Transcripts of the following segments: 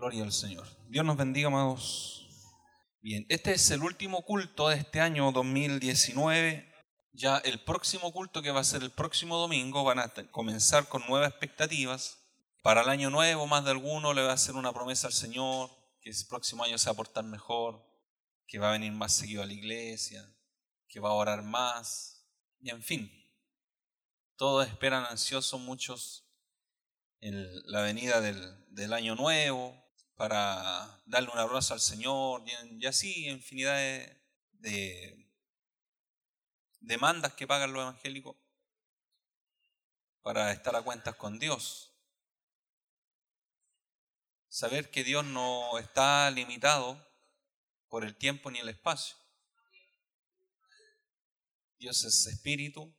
Gloria al Señor. Dios nos bendiga, amados. Bien, este es el último culto de este año 2019. Ya el próximo culto que va a ser el próximo domingo van a comenzar con nuevas expectativas. Para el año nuevo, más de alguno le va a hacer una promesa al Señor, que el próximo año se va a portar mejor, que va a venir más seguido a la iglesia, que va a orar más, y en fin. Todos esperan ansiosos muchos en la venida del año nuevo, para darle un abrazo al Señor y, así infinidad de, demandas que pagan los evangélicos para estar a cuentas con Dios. Saber que Dios no está limitado por el tiempo ni el espacio. Dios es espíritu,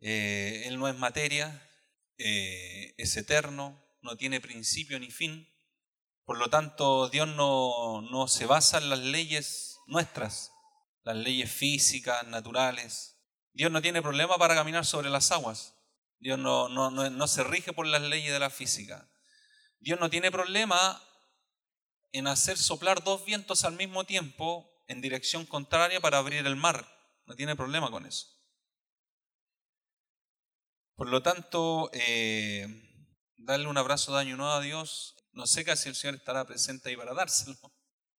eh, Él no es materia, eh, es eterno, no tiene principio ni fin. Por lo tanto, Dios no, no se basa en las leyes nuestras, las leyes físicas, naturales. Dios no tiene problema para caminar sobre las aguas. Dios no, no, no, no se rige por las leyes de la física. Dios no tiene problema en hacer soplar dos vientos al mismo tiempo en dirección contraria para abrir el mar. No tiene problema con eso. Por lo tanto, eh, darle un abrazo de año nuevo a Dios no sé si el Señor estará presente ahí para dárselo.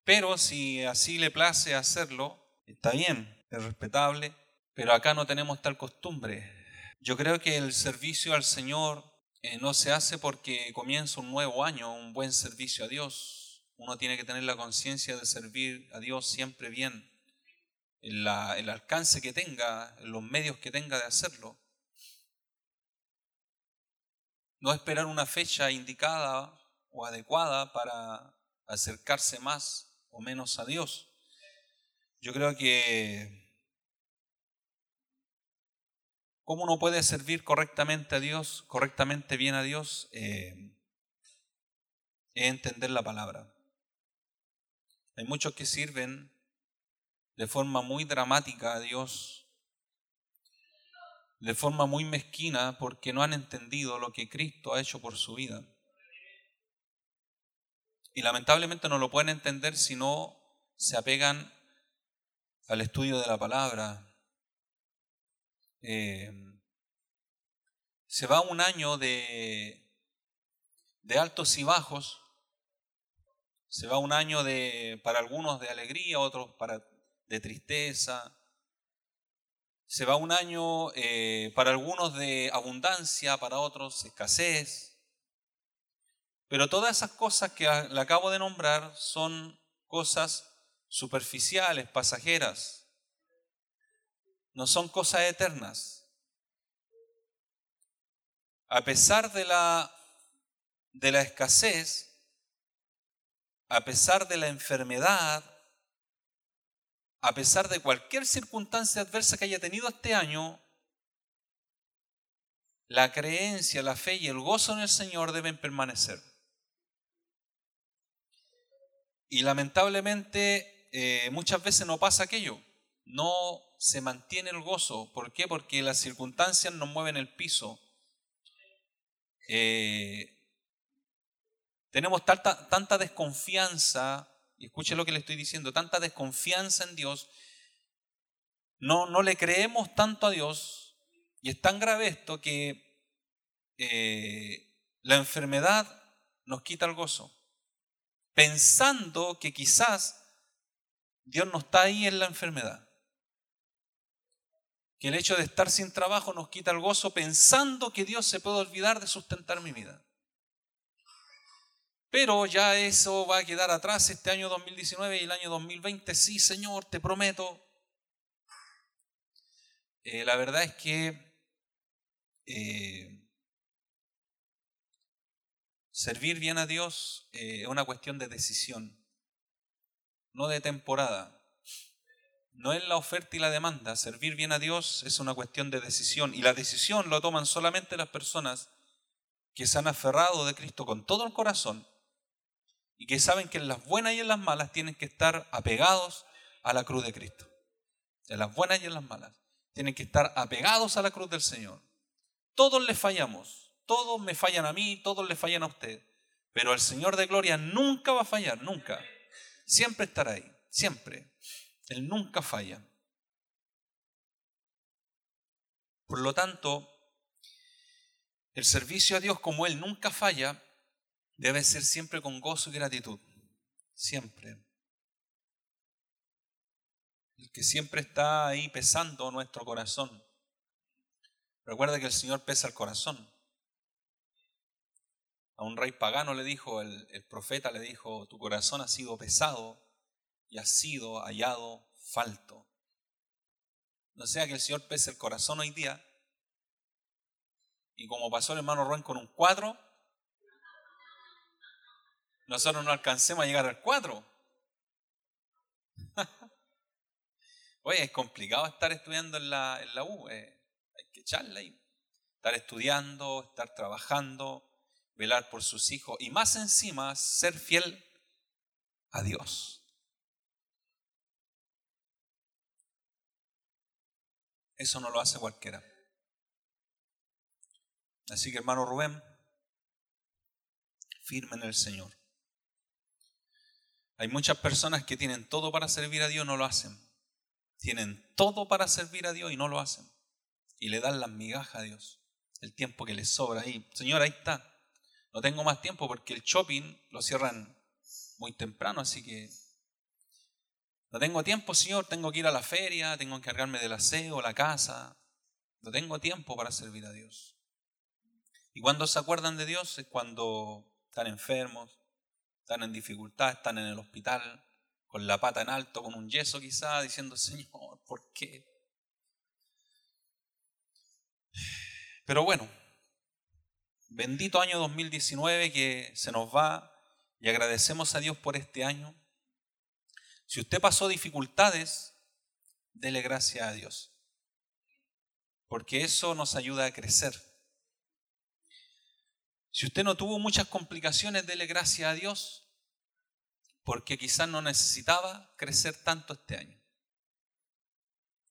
Pero si así le place hacerlo, está bien, es respetable. Pero acá no tenemos tal costumbre. Yo creo que el servicio al Señor eh, no se hace porque comienza un nuevo año, un buen servicio a Dios. Uno tiene que tener la conciencia de servir a Dios siempre bien, el alcance que tenga, los medios que tenga de hacerlo. No esperar una fecha indicada o adecuada para acercarse más o menos a Dios. Yo creo que ¿Cómo uno puede servir correctamente a Dios, correctamente bien a Dios? Eh, es entender la palabra. Hay muchos que sirven de forma muy dramática a Dios, de forma muy mezquina, porque no han entendido lo que Cristo ha hecho por su vida. Y lamentablemente no lo pueden entender si no se apegan al estudio de la palabra. Eh, se va un año de, de altos y bajos, se va un año de, para algunos de alegría, otros de tristeza, se va un año eh, para algunos de abundancia, para otros escasez. Pero todas esas cosas que le acabo de nombrar son cosas superficiales, pasajeras. No son cosas eternas. A pesar de la, de la escasez, a pesar de la enfermedad, a pesar de cualquier circunstancia adversa que haya tenido este año, la creencia, la fe y el gozo en el Señor deben permanecer. Y lamentablemente eh, muchas veces no pasa aquello, no se mantiene el gozo. ¿Por qué? Porque las circunstancias nos mueven el piso. Eh, tenemos tanta, tanta desconfianza, y escuche lo que le estoy diciendo, tanta desconfianza en Dios, no, no le creemos tanto a Dios, y es tan grave esto que eh, la enfermedad nos quita el gozo pensando que quizás Dios no está ahí en la enfermedad. Que el hecho de estar sin trabajo nos quita el gozo pensando que Dios se puede olvidar de sustentar mi vida. Pero ya eso va a quedar atrás este año 2019 y el año 2020. Sí, Señor, te prometo. Eh, la verdad es que eh, Servir bien a Dios eh, es una cuestión de decisión, no de temporada. No es la oferta y la demanda. Servir bien a Dios es una cuestión de decisión. Y la decisión lo toman solamente las personas que se han aferrado de Cristo con todo el corazón y que saben que en las buenas y en las malas tienen que estar apegados a la cruz de Cristo. En las buenas y en las malas. Tienen que estar apegados a la cruz del Señor. Todos le fallamos. Todos me fallan a mí, todos le fallan a usted. Pero el Señor de gloria nunca va a fallar, nunca. Siempre estará ahí, siempre. Él nunca falla. Por lo tanto, el servicio a Dios como Él nunca falla, debe ser siempre con gozo y gratitud. Siempre. El que siempre está ahí pesando nuestro corazón. Recuerda que el Señor pesa el corazón. A un rey pagano le dijo, el, profeta le dijo, tu corazón ha sido pesado y ha sido hallado falto. No sea que el Señor pese el corazón hoy día y como pasó el hermano Rubén con un 4, nosotros no alcancemos a llegar al 4. Oye, es complicado estar estudiando en la, la U, eh, hay que echarla ahí. Estar estudiando, estar trabajando, velar por sus hijos y más encima ser fiel a Dios. Eso no lo hace cualquiera. Así que hermano Rubén, firme en el Señor. Hay muchas personas que tienen todo para servir a Dios, no lo hacen. Tienen todo para servir a Dios y no lo hacen. Y le dan las migajas a Dios. El tiempo que les sobra ahí. Señor, ahí está. No tengo más tiempo porque el shopping lo cierran muy temprano, así que no tengo tiempo, Señor. Tengo que ir a la feria, tengo que encargarme del aseo, la casa. No tengo tiempo para servir a Dios. Y cuando se acuerdan de Dios es cuando están enfermos, están en dificultad, están en el hospital, con la pata en alto, con un yeso quizá, diciendo, Señor, ¿por qué? Pero bueno, bendito año 2019 que se nos va y agradecemos a Dios por este año. Si usted pasó dificultades, dele gracias a Dios, porque eso nos ayuda a crecer. Si usted no tuvo muchas complicaciones, dele gracias a Dios, porque quizás no necesitaba crecer tanto este año.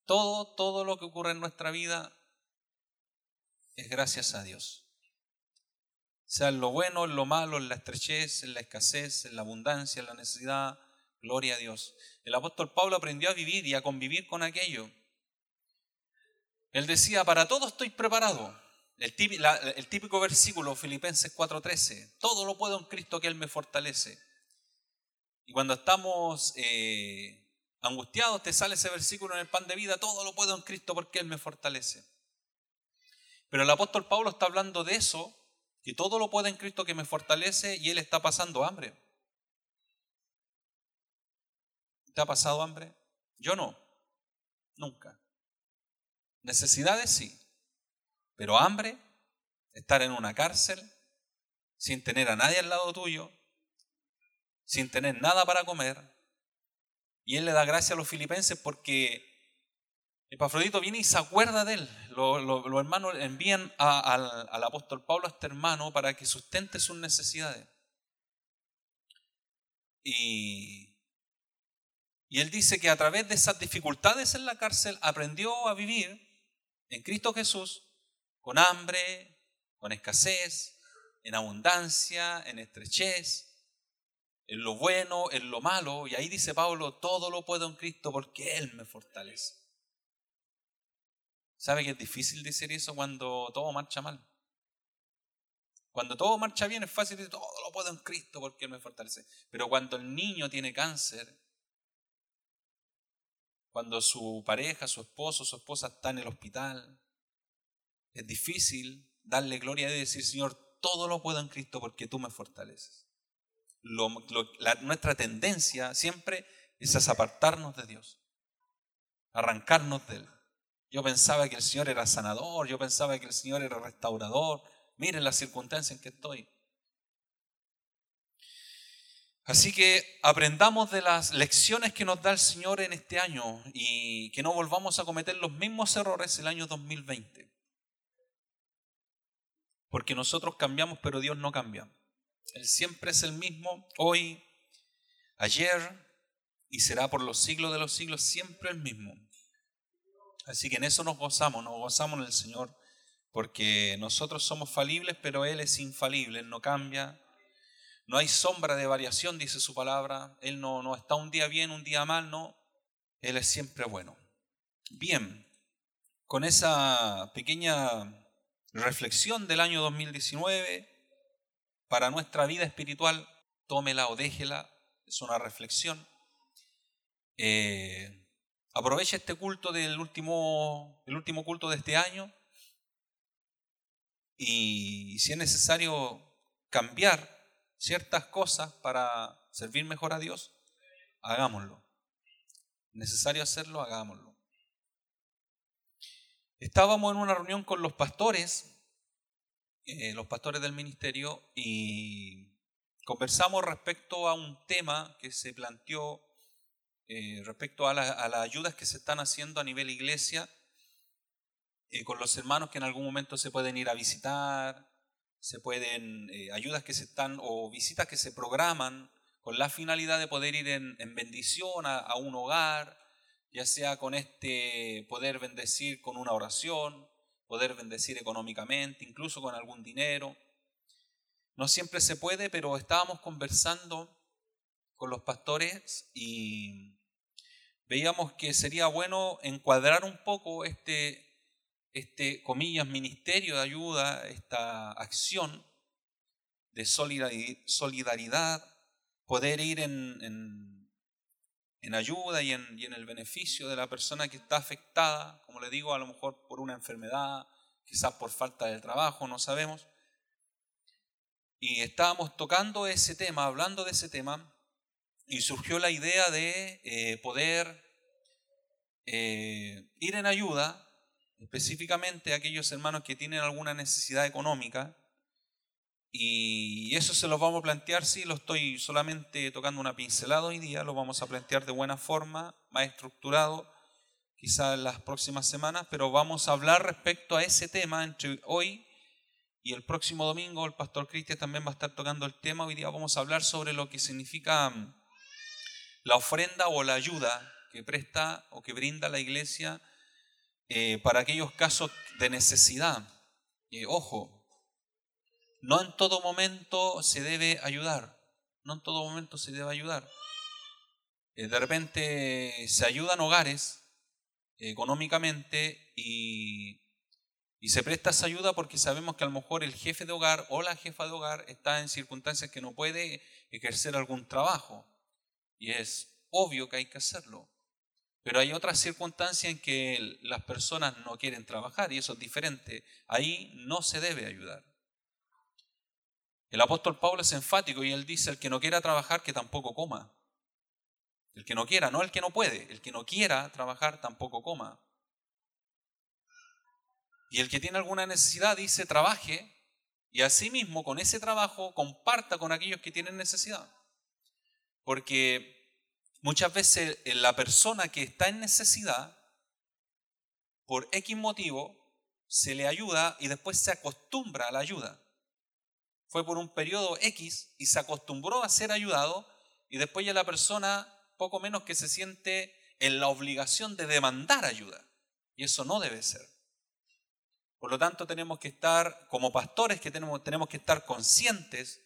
Todo, todo lo que ocurre en nuestra vida es gracias a Dios. Sea en lo bueno, en lo malo, en la estrechez, en la escasez, en la abundancia, en la necesidad, gloria a Dios. El apóstol Pablo aprendió a vivir y a convivir con aquello. Él decía, para todo estoy preparado. El típico, versículo, Filipenses 4:13, todo lo puedo en Cristo que Él me fortalece. Y cuando estamos eh, angustiados, te sale ese versículo en el pan de vida, todo lo puedo en Cristo porque Él me fortalece. Pero el apóstol Pablo está hablando de eso, que todo lo puede en Cristo que me fortalece y Él está pasando hambre. ¿Te ha pasado hambre? Yo no, nunca. Necesidades sí. Pero hambre, estar en una cárcel, sin tener a nadie al lado tuyo, sin tener nada para comer. Y él le da gracias a los filipenses porque Epafrodito viene y se acuerda de él. Los, hermanos envían al, al apóstol Pablo a este hermano para que sustente sus necesidades. Y, y él dice que a través de esas dificultades en la cárcel aprendió a vivir en Cristo Jesús con hambre, con escasez, en abundancia, en estrechez, en lo bueno, en lo malo. Y ahí dice Pablo, todo lo puedo en Cristo porque Él me fortalece. ¿Sabe que es difícil decir eso cuando todo marcha mal? Cuando todo marcha bien es fácil decir, todo lo puedo en Cristo porque Él me fortalece. Pero cuando el niño tiene cáncer, cuando su pareja, su esposo, su esposa está en el hospital, es difícil darle gloria y decir, Señor, todo lo puedo en Cristo porque tú me fortaleces. nuestra tendencia siempre es apartarnos de Dios, arrancarnos de Él. Yo pensaba que el Señor era sanador, yo pensaba que el Señor era restaurador. Miren las circunstancias en que estoy. Así que aprendamos de las lecciones que nos da el Señor en este año y que no volvamos a cometer los mismos errores el año 2020. Porque nosotros cambiamos, pero Dios no cambia. Él siempre es el mismo, hoy, ayer, y será por los siglos de los siglos siempre el mismo. Así que en eso nos gozamos, nos gozamos en el Señor, porque nosotros somos falibles, pero Él es infalible, Él no cambia, No hay sombra de variación, dice su palabra. Él no, no está un día bien, un día mal, no. Él es siempre bueno. Bien, con esa pequeña reflexión del año 2019 para nuestra vida espiritual, tómela o déjela, es una reflexión. Eh, aproveche este culto del último, el último culto de este año y si es necesario cambiar ciertas cosas para servir mejor a Dios, hagámoslo. Necesario hacerlo, hagámoslo. Estábamos en una reunión con los pastores, eh, los pastores del ministerio, y conversamos respecto a un tema que se planteó eh, respecto a, las ayudas que se están haciendo a nivel iglesia, eh, con los hermanos que en algún momento se pueden ir a visitar, se pueden, ayudas que se están, o visitas que se programan con la finalidad de poder ir en, bendición a un hogar, ya sea con este poder bendecir con una oración, poder bendecir económicamente, incluso con algún dinero. No siempre se puede, pero estábamos conversando con los pastores y veíamos que sería bueno encuadrar un poco este, este comillas, ministerio de ayuda, esta acción de solidaridad, poder ir en en ayuda y en, y en, el beneficio de la persona que está afectada, como le digo, a lo mejor por una enfermedad, quizás por falta de trabajo, no sabemos. Y estábamos tocando ese tema, hablando de ese tema, y surgió la idea de eh, poder eh, ir en ayuda, específicamente a aquellos hermanos que tienen alguna necesidad económica, y eso se lo vamos a plantear, sí, lo estoy solamente tocando una pincelada hoy día, lo vamos a plantear de buena forma, más estructurado, quizá en las próximas semanas, pero vamos a hablar respecto a ese tema entre hoy y el próximo domingo. El pastor Cristian también va a estar tocando el tema. Hoy día vamos a hablar sobre lo que significa mm, la ofrenda o la ayuda que presta o que brinda la iglesia eh, para aquellos casos de necesidad. Eh, ojo, no en todo momento se debe ayudar, no en todo momento se debe ayudar. Eh, de repente se ayudan hogares económicamente y, y se presta esa ayuda porque sabemos que a lo mejor el jefe de hogar o la jefa de hogar está en circunstancias que no puede ejercer algún trabajo. Y es obvio que hay que hacerlo. Pero hay otras circunstancias en que las personas no quieren trabajar y eso es diferente. Ahí no se debe ayudar. El apóstol Pablo es enfático y él dice, el que no quiera trabajar, que tampoco coma. El que no quiera, no el que no puede, el que no quiera trabajar, tampoco coma. Y el que tiene alguna necesidad, dice, trabaje y asimismo con ese trabajo comparta con aquellos que tienen necesidad. Porque muchas veces la persona que está en necesidad, por X motivo, se le ayuda y después se acostumbra a la ayuda fue por un periodo X y se acostumbró a ser ayudado y después ya la persona poco menos que se siente en la obligación de demandar ayuda. Y eso no debe ser. Por lo tanto, tenemos que estar, como pastores que tenemos, tenemos que estar conscientes,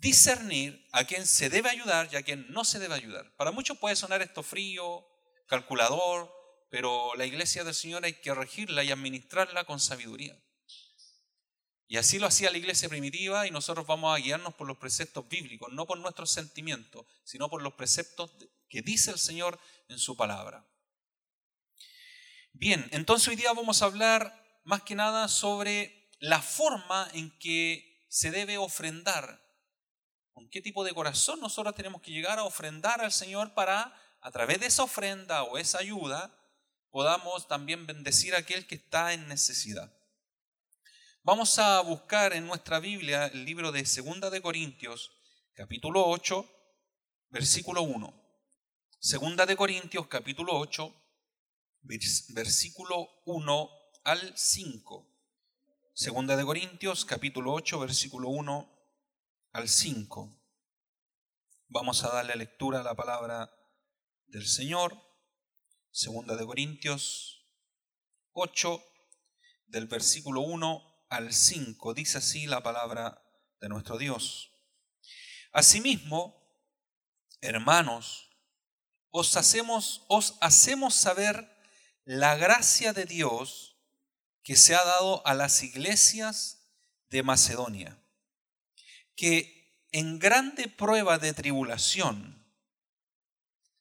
discernir a quién se debe ayudar y a quién no se debe ayudar. Para muchos puede sonar esto frío, calculador, pero la iglesia del Señor hay que regirla y administrarla con sabiduría. Y así lo hacía la iglesia primitiva y nosotros vamos a guiarnos por los preceptos bíblicos, no por nuestros sentimientos, sino por los preceptos que dice el Señor en su palabra. Bien, entonces hoy día vamos a hablar más que nada sobre la forma en que se debe ofrendar. ¿Con qué tipo de corazón nosotros tenemos que llegar a ofrendar al Señor para, a través de esa ofrenda o esa ayuda, podamos también bendecir a aquel que está en necesidad? Vamos a buscar en nuestra Biblia el libro de Segunda de Corintios, capítulo 8, versículo 1. Segunda de Corintios, capítulo 8, versículo 1 al 5. Segunda de Corintios, capítulo 8, versículo 1 al 5. Vamos a darle lectura a la palabra del Señor. Segunda de Corintios 8, del versículo 1 al 5. Dice así la palabra de nuestro Dios. Asimismo, hermanos, os hacemos, os hacemos saber la gracia de Dios que se ha dado a las iglesias de Macedonia, que en grande prueba de tribulación,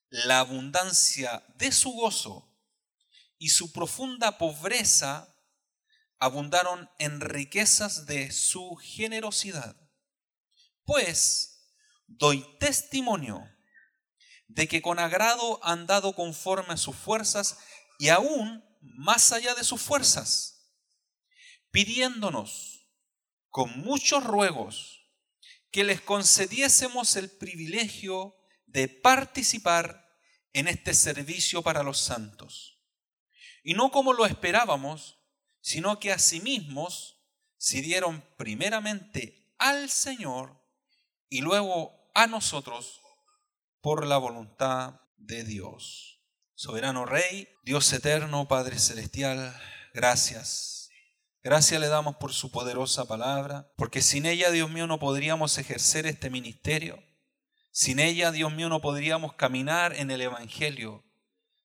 la abundancia de su gozo y su profunda pobreza abundaron en riquezas de su generosidad. Pues doy testimonio de que con agrado han dado conforme a sus fuerzas y aún más allá de sus fuerzas, pidiéndonos con muchos ruegos que les concediésemos el privilegio de participar en este servicio para los santos. Y no como lo esperábamos, sino que asimismo se dieron primeramente al Señor y luego a nosotros por la voluntad de Dios. Soberano Rey, Dios eterno, Padre Celestial, gracias. Gracias le damos por su poderosa palabra, porque sin ella, Dios mío, no podríamos ejercer este ministerio. Sin ella, Dios mío, no podríamos caminar en el Evangelio.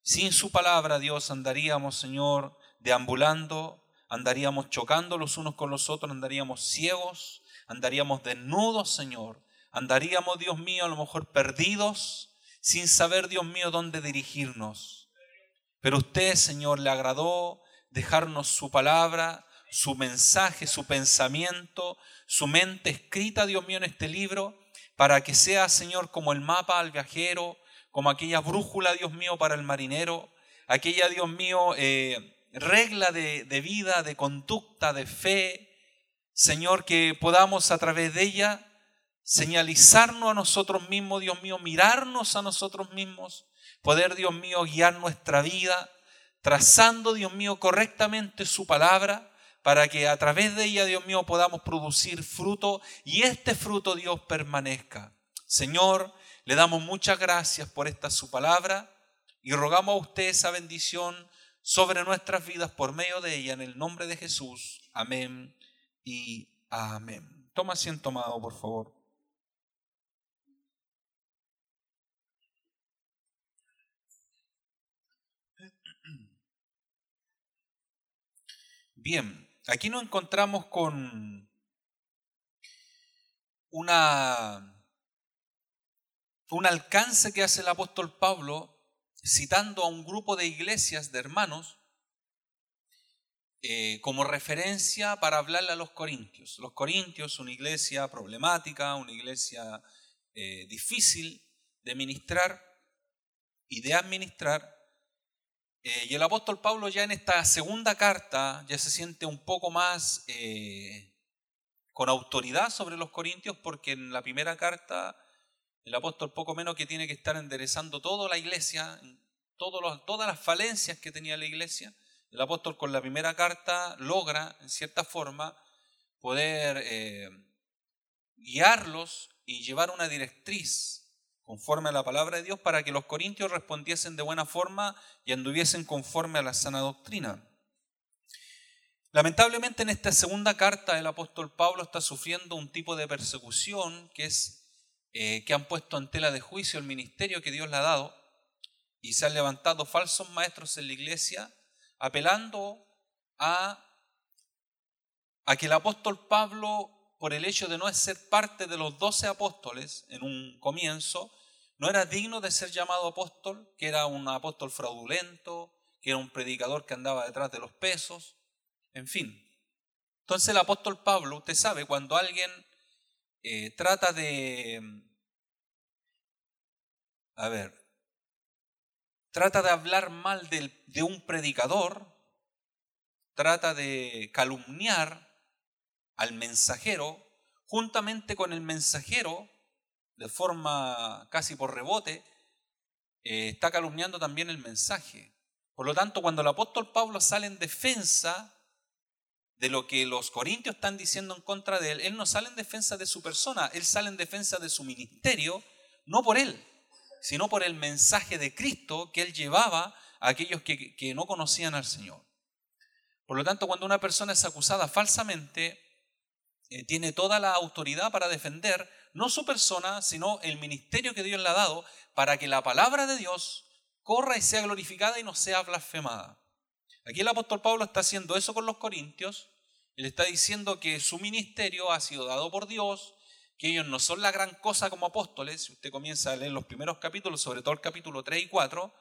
Sin su palabra, Dios, andaríamos, Señor, deambulando, andaríamos chocando los unos con los otros, andaríamos ciegos, andaríamos desnudos, Señor. Andaríamos, Dios mío, a lo mejor perdidos, sin saber, Dios mío, dónde dirigirnos. Pero usted, Señor, le agradó dejarnos su palabra, su mensaje, su pensamiento, su mente escrita, Dios mío, en este libro para que sea, Señor, como el mapa al viajero, como aquella brújula, Dios mío, para el marinero, aquella, Dios mío, eh, regla de, de vida, de conducta, de fe, Señor, que podamos a través de ella señalizarnos a nosotros mismos, Dios mío, mirarnos a nosotros mismos, poder, Dios mío, guiar nuestra vida, trazando, Dios mío, correctamente su palabra para que a través de ella, Dios mío, podamos producir fruto y este fruto, Dios, permanezca. Señor, le damos muchas gracias por esta su palabra y rogamos a usted esa bendición sobre nuestras vidas por medio de ella, en el nombre de Jesús. Amén y amén. Toma asiento, amado, por favor. Bien, Aquí nos encontramos con una, un alcance que hace el apóstol Pablo citando a un grupo de iglesias, de hermanos, eh, como referencia para hablarle a los corintios. Los corintios, una iglesia problemática, una iglesia eh, difícil de ministrar y de administrar, eh, y el apóstol Pablo ya en esta segunda carta ya se siente un poco más eh, con autoridad sobre los corintios porque en la primera carta el apóstol poco menos que tiene que estar enderezando toda la iglesia, todas las falencias que tenía la iglesia. El apóstol con la primera carta logra, en cierta forma, poder eh, guiarlos y llevar una directriz conforme a la palabra de Dios, para que los corintios respondiesen de buena forma y anduviesen conforme a la sana doctrina. Lamentablemente en esta segunda carta el apóstol Pablo está sufriendo un tipo de persecución que es eh, que han puesto en tela de juicio el ministerio que Dios le ha dado y se han levantado falsos maestros en la iglesia apelando a, a que el apóstol Pablo por el hecho de no ser parte de los doce apóstoles en un comienzo, no era digno de ser llamado apóstol, que era un apóstol fraudulento, que era un predicador que andaba detrás de los pesos, en fin. Entonces el apóstol Pablo, usted sabe, cuando alguien eh, trata de, a ver, trata de hablar mal de un predicador, trata de calumniar al mensajero, juntamente con el mensajero, de forma casi por rebote, eh, está calumniando también el mensaje. Por lo tanto, cuando el apóstol Pablo sale en defensa de lo que los corintios están diciendo en contra de él, él no sale en defensa de su persona, él sale en defensa de su ministerio, no por él, sino por el mensaje de Cristo que él llevaba a aquellos que, que no conocían al Señor. Por lo tanto, cuando una persona es acusada falsamente, eh, tiene toda la autoridad para defender no su persona, sino el ministerio que Dios le ha dado para que la palabra de Dios corra y sea glorificada y no sea blasfemada. Aquí el apóstol Pablo está haciendo eso con los corintios. Él está diciendo que su ministerio ha sido dado por Dios, que ellos no son la gran cosa como apóstoles. Si usted comienza a leer los primeros capítulos, sobre todo el capítulo 3 y 4,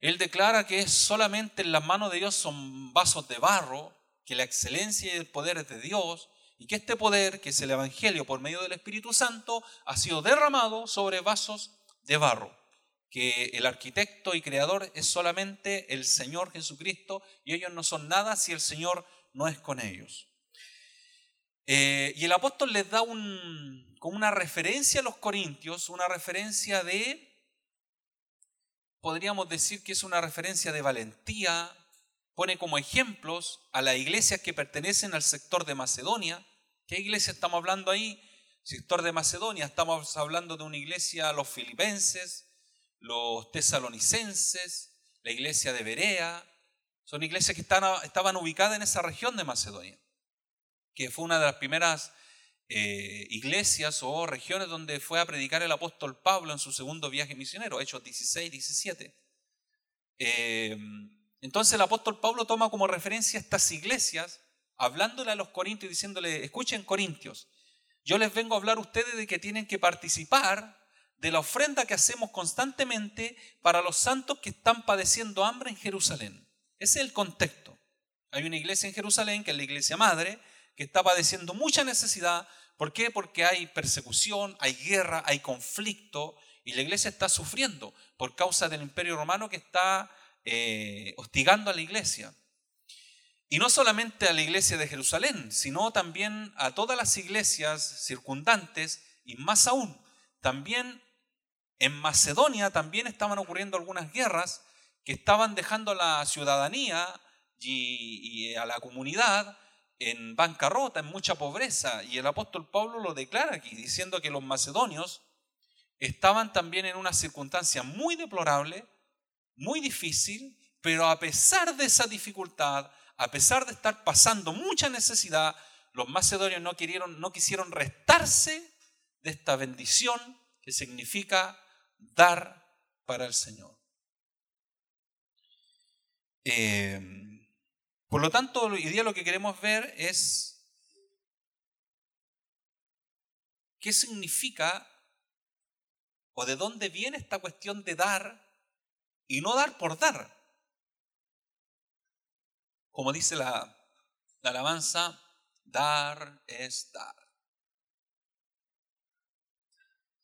él declara que solamente en las manos de Dios son vasos de barro, que la excelencia y el poder es de Dios, y que este poder, que es el Evangelio por medio del Espíritu Santo, ha sido derramado sobre vasos de barro, que el arquitecto y creador es solamente el Señor Jesucristo, y ellos no son nada si el Señor no es con ellos. Eh, y el apóstol les da un, como una referencia a los corintios, una referencia de podríamos decir que es una referencia de valentía, pone como ejemplos a las iglesias que pertenecen al sector de Macedonia. ¿Qué iglesia estamos hablando ahí? Sector de Macedonia, estamos hablando de una iglesia, los filipenses, los tesalonicenses, la iglesia de Berea, son iglesias que estaban ubicadas en esa región de Macedonia, que fue una de las primeras eh, iglesias o regiones donde fue a predicar el apóstol Pablo en su segundo viaje misionero, Hechos 16, 17. Eh, entonces el apóstol Pablo toma como referencia estas iglesias, hablándole a los corintios, diciéndole, escuchen corintios, yo les vengo a hablar a ustedes de que tienen que participar de la ofrenda que hacemos constantemente para los santos que están padeciendo hambre en Jerusalén. Ese es el contexto. Hay una iglesia en Jerusalén, que es la iglesia madre, que está padeciendo mucha necesidad. ¿Por qué? Porque hay persecución, hay guerra, hay conflicto y la iglesia está sufriendo por causa del imperio romano que está eh, hostigando a la iglesia. Y no solamente a la iglesia de Jerusalén, sino también a todas las iglesias circundantes y más aún, también en Macedonia también estaban ocurriendo algunas guerras que estaban dejando a la ciudadanía y a la comunidad en bancarrota, en mucha pobreza. Y el apóstol Pablo lo declara aquí, diciendo que los macedonios estaban también en una circunstancia muy deplorable, muy difícil, pero a pesar de esa dificultad, a pesar de estar pasando mucha necesidad, los macedonios no, quisieron, restarse de esta bendición que significa dar para el Señor. Eh, por lo tanto, hoy día lo que queremos ver es qué significa o de dónde viene esta cuestión de dar y no dar por dar. Como dice la, alabanza, dar es dar.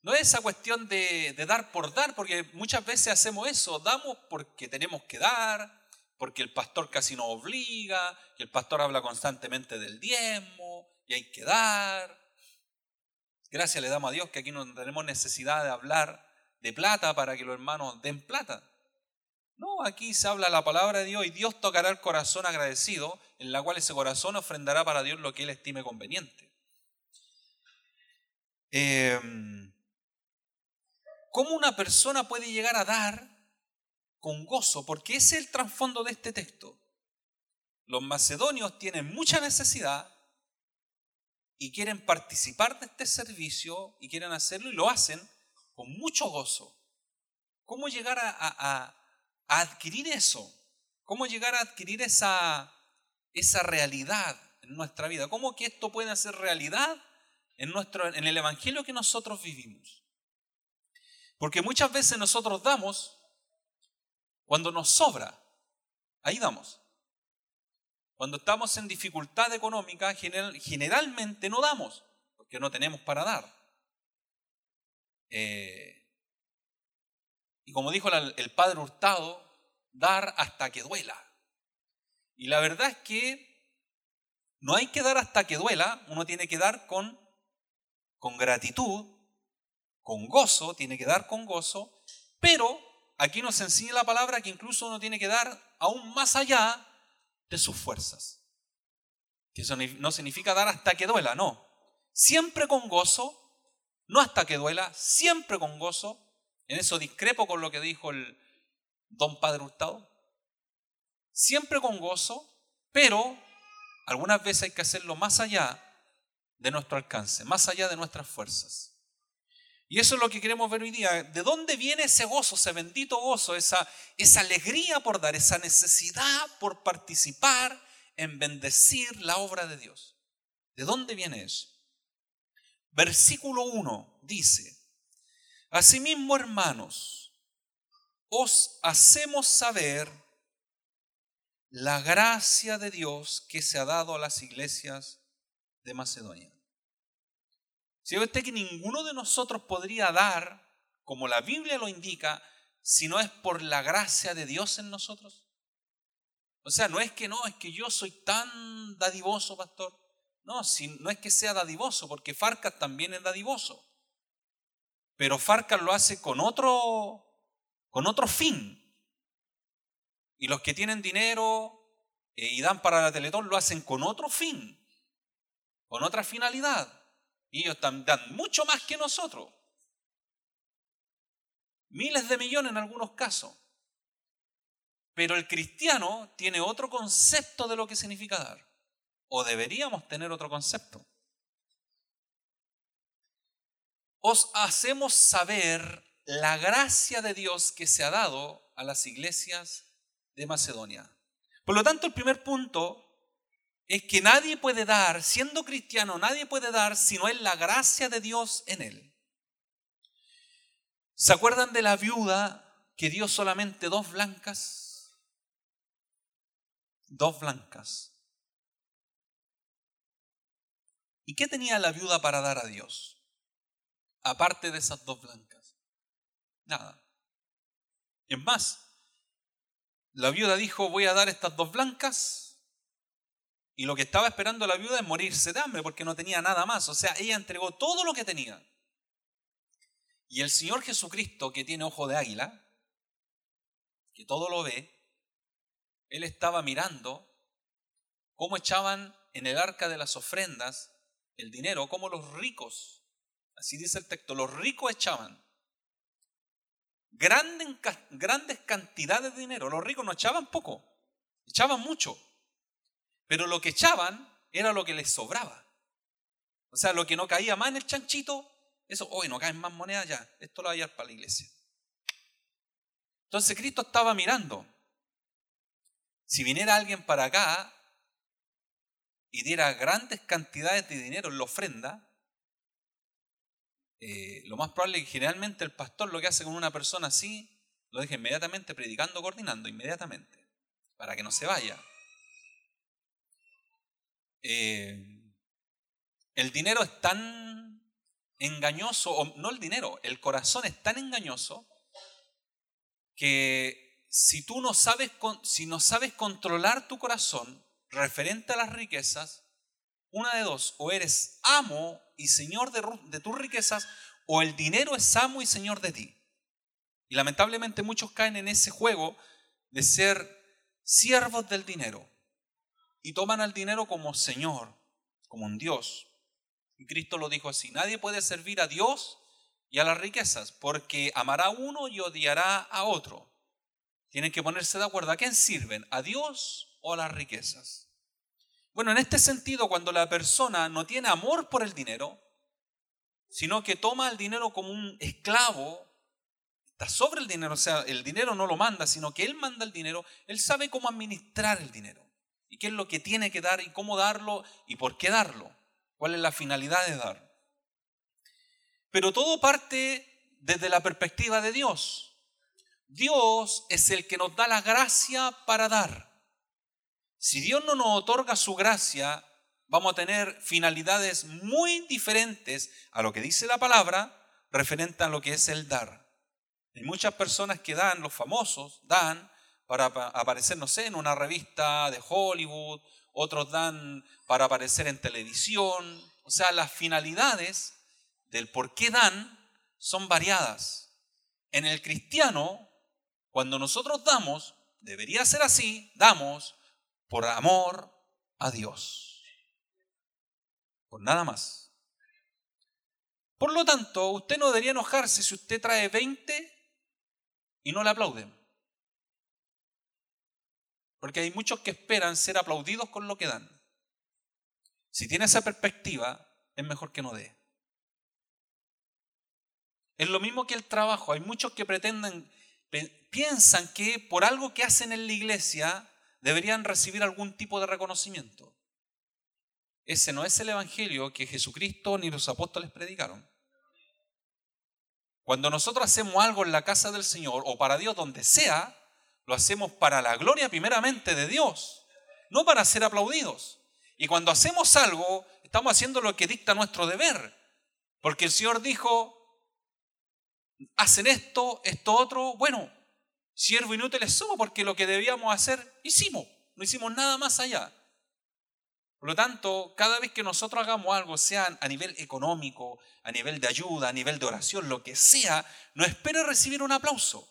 No es esa cuestión de, de, dar por dar, porque muchas veces hacemos eso, damos porque tenemos que dar, porque el pastor casi nos obliga, que el pastor habla constantemente del diezmo y hay que dar. Gracias le damos a Dios que aquí no tenemos necesidad de hablar de plata para que los hermanos den plata. No, aquí se habla la palabra de Dios y Dios tocará el corazón agradecido, en la cual ese corazón ofrendará para Dios lo que Él estime conveniente. Em, ¿Cómo una persona puede llegar a dar con gozo, porque ese es el trasfondo de este texto. Los macedonios tienen mucha necesidad y quieren participar de este servicio y quieren hacerlo y lo hacen con mucho gozo. ¿Cómo llegar a, adquirir eso? ¿Cómo llegar a adquirir esa, esa realidad en nuestra vida? ¿Cómo que esto puede ser realidad en, nuestro, en el Evangelio que nosotros vivimos? Porque muchas veces nosotros damos cuando nos sobra, ahí damos. Cuando estamos en dificultad económica, generalmente no damos, porque no tenemos para dar. Eh, y como dijo el padre Hurtado, dar hasta que duela. Y la verdad es que no hay que dar hasta que duela, uno tiene que dar con, con gratitud, con gozo, tiene que dar con gozo, pero aquí nos enseña la palabra que incluso uno tiene que dar aún más allá de sus fuerzas. Que eso no significa dar hasta que duela, no. Siempre con gozo, no hasta que duela, siempre con gozo. En eso discrepo con lo que dijo el don Padre Hurtado. Siempre con gozo, pero algunas veces hay que hacerlo más allá de nuestro alcance, más allá de nuestras fuerzas. Y eso es lo que queremos ver hoy día. ¿De dónde viene ese gozo, ese bendito gozo, esa, esa alegría por dar, esa necesidad por participar en bendecir la obra de Dios? ¿De dónde viene eso? Versículo 1 dice, Asimismo, hermanos, os hacemos saber la gracia de Dios que se ha dado a las iglesias de Macedonia. Si usted que ninguno de nosotros podría dar, como la Biblia lo indica, si no es por la gracia de Dios en nosotros. O sea, no es que no, es que yo soy tan dadivoso, pastor. No, si, no es que sea dadivoso, porque Farcas también es dadivoso. Pero Farcas lo hace con otro, con otro fin. Y los que tienen dinero eh, y dan para la Teletón lo hacen con otro fin, con otra finalidad. Y ellos dan mucho más que nosotros. Miles de millones en algunos casos. Pero el cristiano tiene otro concepto de lo que significa dar. O deberíamos tener otro concepto. Os hacemos saber la gracia de Dios que se ha dado a las iglesias de Macedonia. Por lo tanto, el primer punto es que nadie puede dar, siendo cristiano, nadie puede dar si no es la gracia de Dios en él. ¿Se acuerdan de la viuda que dio solamente dos blancas? Dos blancas. ¿Y qué tenía la viuda para dar a Dios? Aparte de esas dos blancas. Nada. Es más, la viuda dijo, voy a dar estas dos blancas y lo que estaba esperando la viuda es morirse de hambre porque no tenía nada más. O sea, ella entregó todo lo que tenía. Y el Señor Jesucristo, que tiene ojo de águila, que todo lo ve, Él estaba mirando cómo echaban en el arca de las ofrendas el dinero, cómo los ricos, así dice el texto, los ricos echaban grandes, cantidades de dinero. Los ricos no echaban poco, echaban mucho. Pero lo que echaban era lo que les sobraba. O sea, lo que no caía más en el chanchito, eso, hoy no caen más monedas ya, esto lo va a llevar para la iglesia. Entonces Cristo estaba mirando. Si viniera alguien para acá y diera grandes cantidades de dinero en la ofrenda, eh, lo más probable es que generalmente el pastor lo que hace con una persona así, lo deja inmediatamente predicando, coordinando, inmediatamente, para que no se vaya. Eh, el dinero es tan engañoso, o no el dinero, el corazón es tan engañoso que si tú no sabes, si no sabes controlar tu corazón referente a las riquezas, una de dos, o eres amo y señor de, tus riquezas, o el dinero es amo y señor de ti. Y lamentablemente muchos caen en ese juego de ser siervos del dinero y toman al dinero como Señor, como un Dios. Y Cristo lo dijo así, nadie puede servir a Dios y a las riquezas, porque amará a uno y odiará a otro. Tienen que ponerse de acuerdo a quién sirven, a Dios o a las riquezas. Bueno, en este sentido, cuando la persona no tiene amor por el dinero, sino que toma el dinero como un esclavo, está sobre el dinero, o sea, el dinero no lo manda, sino que él manda el dinero, él sabe cómo administrar el dinero y qué es lo que tiene que dar y cómo darlo y por qué darlo. ¿Cuál es la finalidad de dar? Pero todo parte desde la perspectiva de Dios. Dios es el que nos da la gracia para dar. Si Dios no nos otorga su gracia, vamos a tener finalidades muy diferentes a lo que dice la palabra referente a lo que es el dar. Hay muchas personas que dan, los famosos, dan para aparecer, no sé, en una revista de Hollywood, otros dan para aparecer en televisión. O sea, las finalidades del por qué dan son variadas. En el cristiano, cuando nosotros damos, debería ser así, damos por amor a Dios. Por nada más. Por lo tanto, usted no debería enojarse si usted trae 20 y no le aplauden. Porque hay muchos que esperan ser aplaudidos con lo que dan. Si tiene esa perspectiva, es mejor que no dé. Es lo mismo que el trabajo. Hay muchos que pretenden, piensan que por algo que hacen en la iglesia deberían recibir algún tipo de reconocimiento. Ese no es el evangelio que Jesucristo ni los apóstoles predicaron. Cuando nosotros hacemos algo en la casa del Señor o para Dios donde sea, lo hacemos para la gloria primeramente de Dios, no para ser aplaudidos. Y cuando hacemos algo, estamos haciendo lo que dicta nuestro deber. Porque el Señor dijo, hacen esto, esto otro, bueno, siervo inútil es somos porque lo que debíamos hacer, hicimos, no hicimos nada más allá. Por lo tanto, cada vez que nosotros hagamos algo, sea a nivel económico, a nivel de ayuda, a nivel de oración, lo que sea, no espere recibir un aplauso.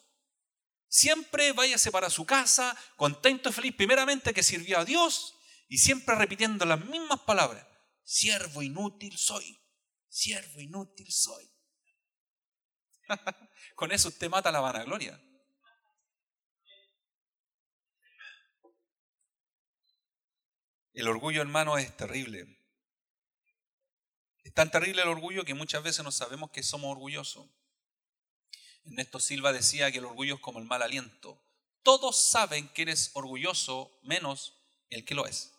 Siempre váyase para su casa, contento y feliz, primeramente que sirvió a Dios y siempre repitiendo las mismas palabras. Siervo inútil soy, siervo inútil soy. Con eso usted mata la vanagloria. El orgullo, hermano, es terrible. Es tan terrible el orgullo que muchas veces no sabemos que somos orgullosos. Ernesto Silva decía que el orgullo es como el mal aliento. Todos saben que eres orgulloso menos el que lo es.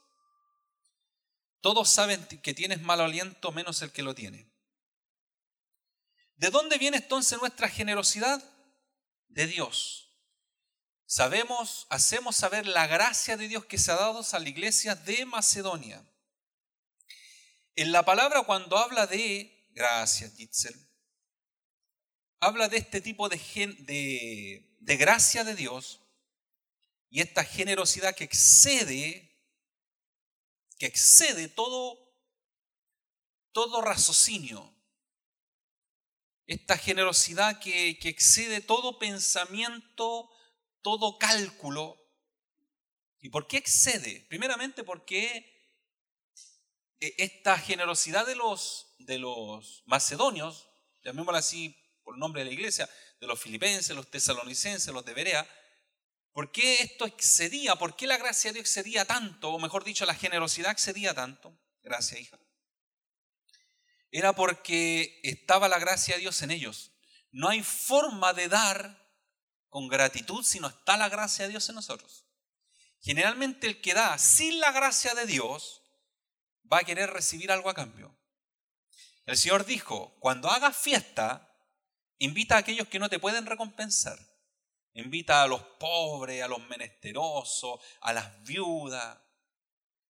Todos saben que tienes mal aliento menos el que lo tiene. ¿De dónde viene entonces nuestra generosidad? De Dios. Sabemos, hacemos saber la gracia de Dios que se ha dado a la iglesia de Macedonia. En la palabra cuando habla de, gracias Gitzel, habla de este tipo de, de, de gracia de Dios y esta generosidad que excede, que excede todo, todo raciocinio, esta generosidad que, que excede todo pensamiento todo cálculo. ¿Y por qué excede? Primeramente porque eh, esta generosidad de los, de los macedonios, llamémosla así por nombre de la iglesia, de los filipenses, los tesalonicenses, los de Berea, ¿por qué esto excedía? ¿Por qué la gracia de Dios excedía tanto? O mejor dicho, la generosidad excedía tanto. Gracias, hija. Era porque estaba la gracia de Dios en ellos. No hay forma de dar con gratitud si no está la gracia de Dios en nosotros. Generalmente el que da sin la gracia de Dios va a querer recibir algo a cambio. El Señor dijo, cuando hagas fiesta, invita a aquellos que no te pueden recompensar. Invita a los pobres, a los menesterosos, a las viudas.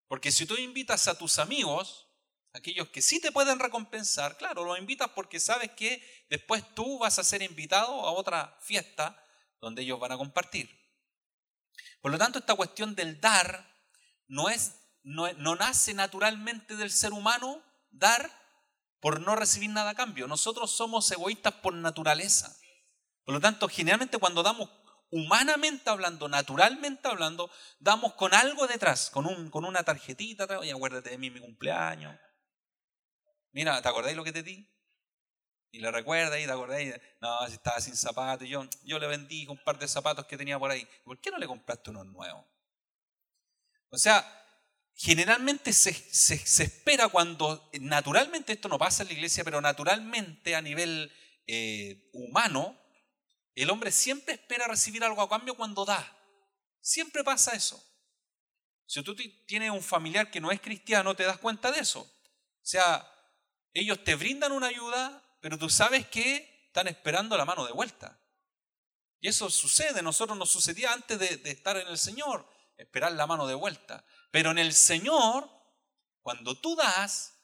Porque si tú invitas a tus amigos, aquellos que sí te pueden recompensar, claro, los invitas porque sabes que después tú vas a ser invitado a otra fiesta donde ellos van a compartir. Por lo tanto, esta cuestión del dar no, es, no, no nace naturalmente del ser humano dar por no recibir nada a cambio. Nosotros somos egoístas por naturaleza. Por lo tanto, generalmente cuando damos humanamente hablando, naturalmente hablando, damos con algo detrás, con, un, con una tarjetita, oye, acuérdate de mí mi cumpleaños. Mira, ¿te acordáis lo que te di? Y le recuerda y te acordáis, no, si estaba sin zapatos, yo, yo le vendí un par de zapatos que tenía por ahí. ¿Por qué no le compraste unos nuevos? O sea, generalmente se, se, espera cuando, naturalmente esto no pasa en la iglesia, pero naturalmente a nivel eh, humano, el hombre siempre espera recibir algo a cambio cuando da. Siempre pasa eso. Si tú tienes un familiar que no es cristiano, te das cuenta de eso. O sea, ellos te brindan una ayuda, pero tú sabes que están esperando la mano de vuelta. Y eso sucede, nosotros nos sucedía antes de, estar en el Señor, esperar la mano de vuelta. Pero en el Señor, cuando tú das,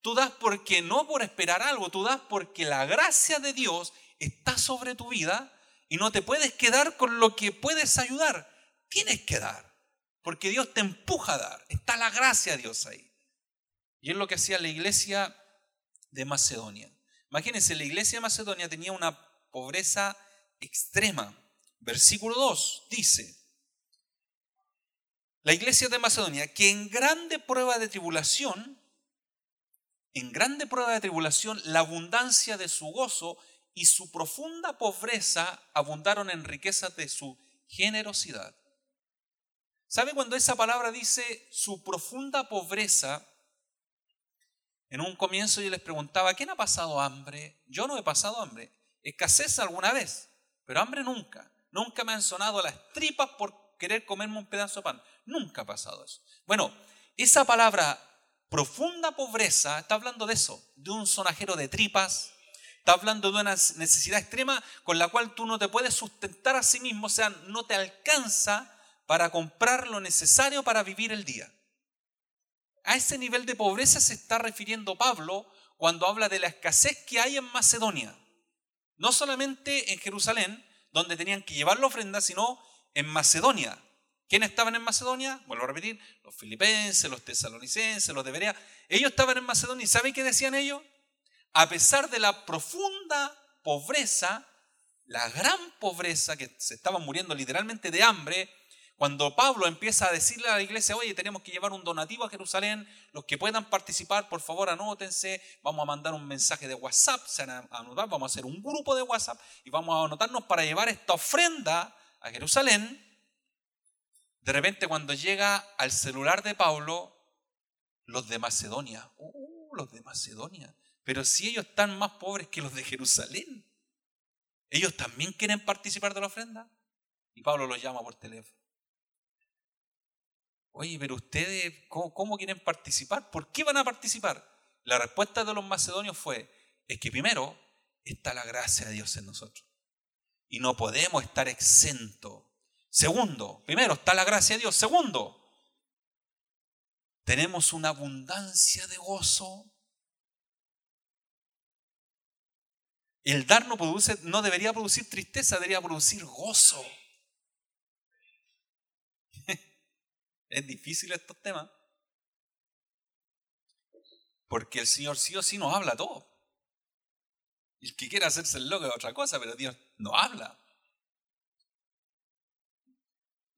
tú das porque no por esperar algo, tú das porque la gracia de Dios está sobre tu vida y no te puedes quedar con lo que puedes ayudar. Tienes que dar, porque Dios te empuja a dar. Está la gracia de Dios ahí. Y es lo que hacía la iglesia de Macedonia. Imagínense, la iglesia de Macedonia tenía una pobreza extrema. Versículo 2 dice, la iglesia de Macedonia, que en grande prueba de tribulación, en grande prueba de tribulación, la abundancia de su gozo y su profunda pobreza abundaron en riquezas de su generosidad. ¿Sabe cuando esa palabra dice su profunda pobreza? En un comienzo yo les preguntaba, ¿quién ha pasado hambre? Yo no he pasado hambre. Escasez alguna vez, pero hambre nunca. Nunca me han sonado las tripas por querer comerme un pedazo de pan. Nunca ha pasado eso. Bueno, esa palabra profunda pobreza está hablando de eso, de un sonajero de tripas, está hablando de una necesidad extrema con la cual tú no te puedes sustentar a sí mismo, o sea, no te alcanza para comprar lo necesario para vivir el día. A ese nivel de pobreza se está refiriendo Pablo cuando habla de la escasez que hay en Macedonia. No solamente en Jerusalén, donde tenían que llevar la ofrenda, sino en Macedonia. ¿Quiénes estaban en Macedonia? Vuelvo a repetir, los filipenses, los tesalonicenses, los de Berea. Ellos estaban en Macedonia y ¿saben qué decían ellos? A pesar de la profunda pobreza, la gran pobreza, que se estaban muriendo literalmente de hambre, cuando Pablo empieza a decirle a la iglesia, oye, tenemos que llevar un donativo a Jerusalén, los que puedan participar, por favor anótense, vamos a mandar un mensaje de WhatsApp, se van a anotar, vamos a hacer un grupo de WhatsApp y vamos a anotarnos para llevar esta ofrenda a Jerusalén. De repente cuando llega al celular de Pablo, los de Macedonia, uh, los de Macedonia, pero si ellos están más pobres que los de Jerusalén, ellos también quieren participar de la ofrenda. Y Pablo los llama por teléfono. Oye, pero ustedes, ¿cómo, quieren participar? ¿Por qué van a participar? La respuesta de los macedonios fue, es que primero está la gracia de Dios en nosotros. Y no podemos estar exentos. Segundo, primero está la gracia de Dios. Segundo, tenemos una abundancia de gozo. El dar no, produce, no debería producir tristeza, debería producir gozo. Es difícil estos temas. Porque el Señor sí o sí nos habla todo. Y el que quiera hacerse el loco es otra cosa, pero Dios no habla.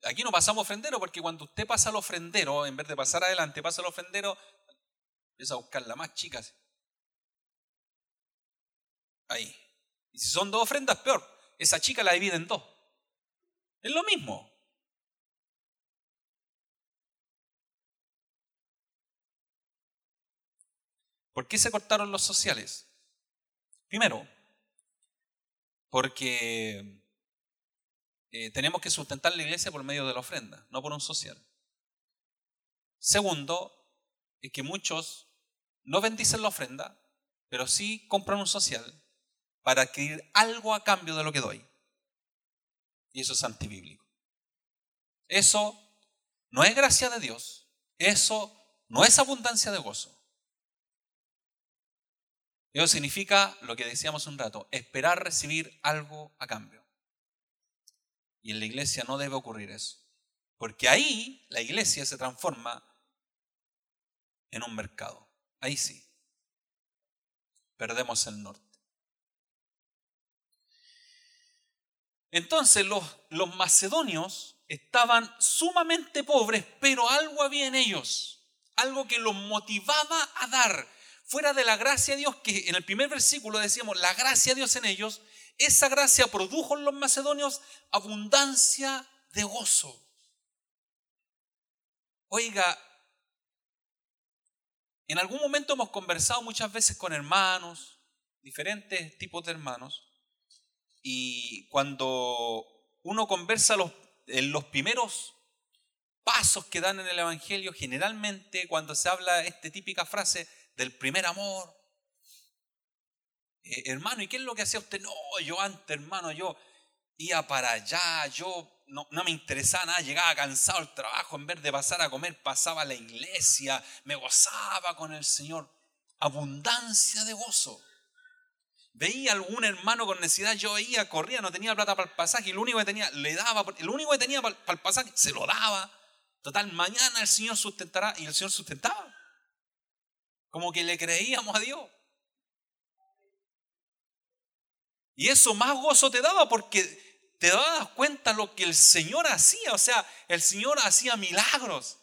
Aquí no pasamos ofrendero porque cuando usted pasa al ofrendero, en vez de pasar adelante, pasa al ofrendero, empieza a buscar la más chica. Ahí. Y si son dos ofrendas, peor. Esa chica la divide en dos. Es lo mismo. ¿Por qué se cortaron los sociales? Primero, porque eh, tenemos que sustentar la iglesia por medio de la ofrenda, no por un social. Segundo, es que muchos no bendicen la ofrenda, pero sí compran un social para adquirir algo a cambio de lo que doy. Y eso es antibíblico. Eso no es gracia de Dios, eso no es abundancia de gozo. Eso significa lo que decíamos un rato, esperar recibir algo a cambio. Y en la iglesia no debe ocurrir eso. Porque ahí la iglesia se transforma en un mercado. Ahí sí. Perdemos el norte. Entonces los, los macedonios estaban sumamente pobres, pero algo había en ellos, algo que los motivaba a dar, fuera de la gracia de Dios, que en el primer versículo decíamos, la gracia de Dios en ellos, esa gracia produjo en los macedonios abundancia de gozo. Oiga, en algún momento hemos conversado muchas veces con hermanos, diferentes tipos de hermanos, y cuando uno conversa los, en los primeros pasos que dan en el Evangelio, generalmente cuando se habla esta típica frase, del primer amor. Eh, hermano, ¿y qué es lo que hacía usted? No, yo antes, hermano, yo iba para allá, yo no, me interesaba nada, llegaba cansado al trabajo, en vez de pasar a comer, pasaba a la iglesia, me gozaba con el Señor. Abundancia de gozo. Veía algún hermano con necesidad, yo veía, corría, no tenía plata para el pasaje, y lo único que tenía, le daba, el único que tenía para el pasaje, se lo daba. Total, mañana el Señor sustentará, y el Señor sustentaba. Como que le creíamos a Dios. Y eso más gozo te daba porque te dabas cuenta lo que el Señor hacía. O sea, el Señor hacía milagros.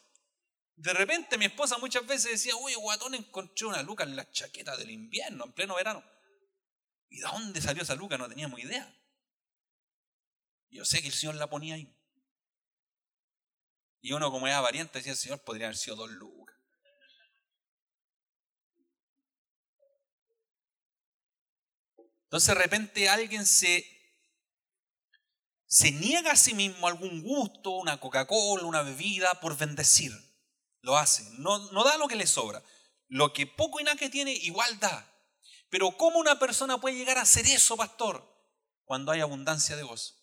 De repente mi esposa muchas veces decía, uy, guatón, encontré una luca en la chaqueta del invierno, en pleno verano. ¿Y de dónde salió esa luca? No teníamos idea. Yo sé que el Señor la ponía ahí. Y uno como era variante decía, el Señor podría haber sido dos lucas. Entonces de repente alguien se, se niega a sí mismo algún gusto, una Coca-Cola, una bebida por bendecir. Lo hace. No, no da lo que le sobra. Lo que poco y nada que tiene, igual da. Pero ¿cómo una persona puede llegar a hacer eso, pastor? Cuando hay abundancia de gozo.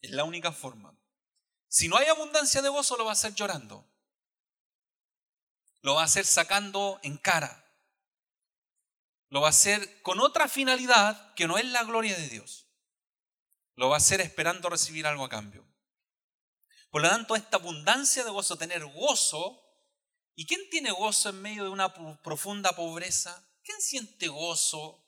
Es la única forma. Si no hay abundancia de gozo, lo va a hacer llorando. Lo va a hacer sacando en cara. Lo va a hacer con otra finalidad que no es la gloria de Dios. Lo va a hacer esperando recibir algo a cambio. Por lo tanto, esta abundancia de gozo, tener gozo, ¿y quién tiene gozo en medio de una profunda pobreza? ¿Quién siente gozo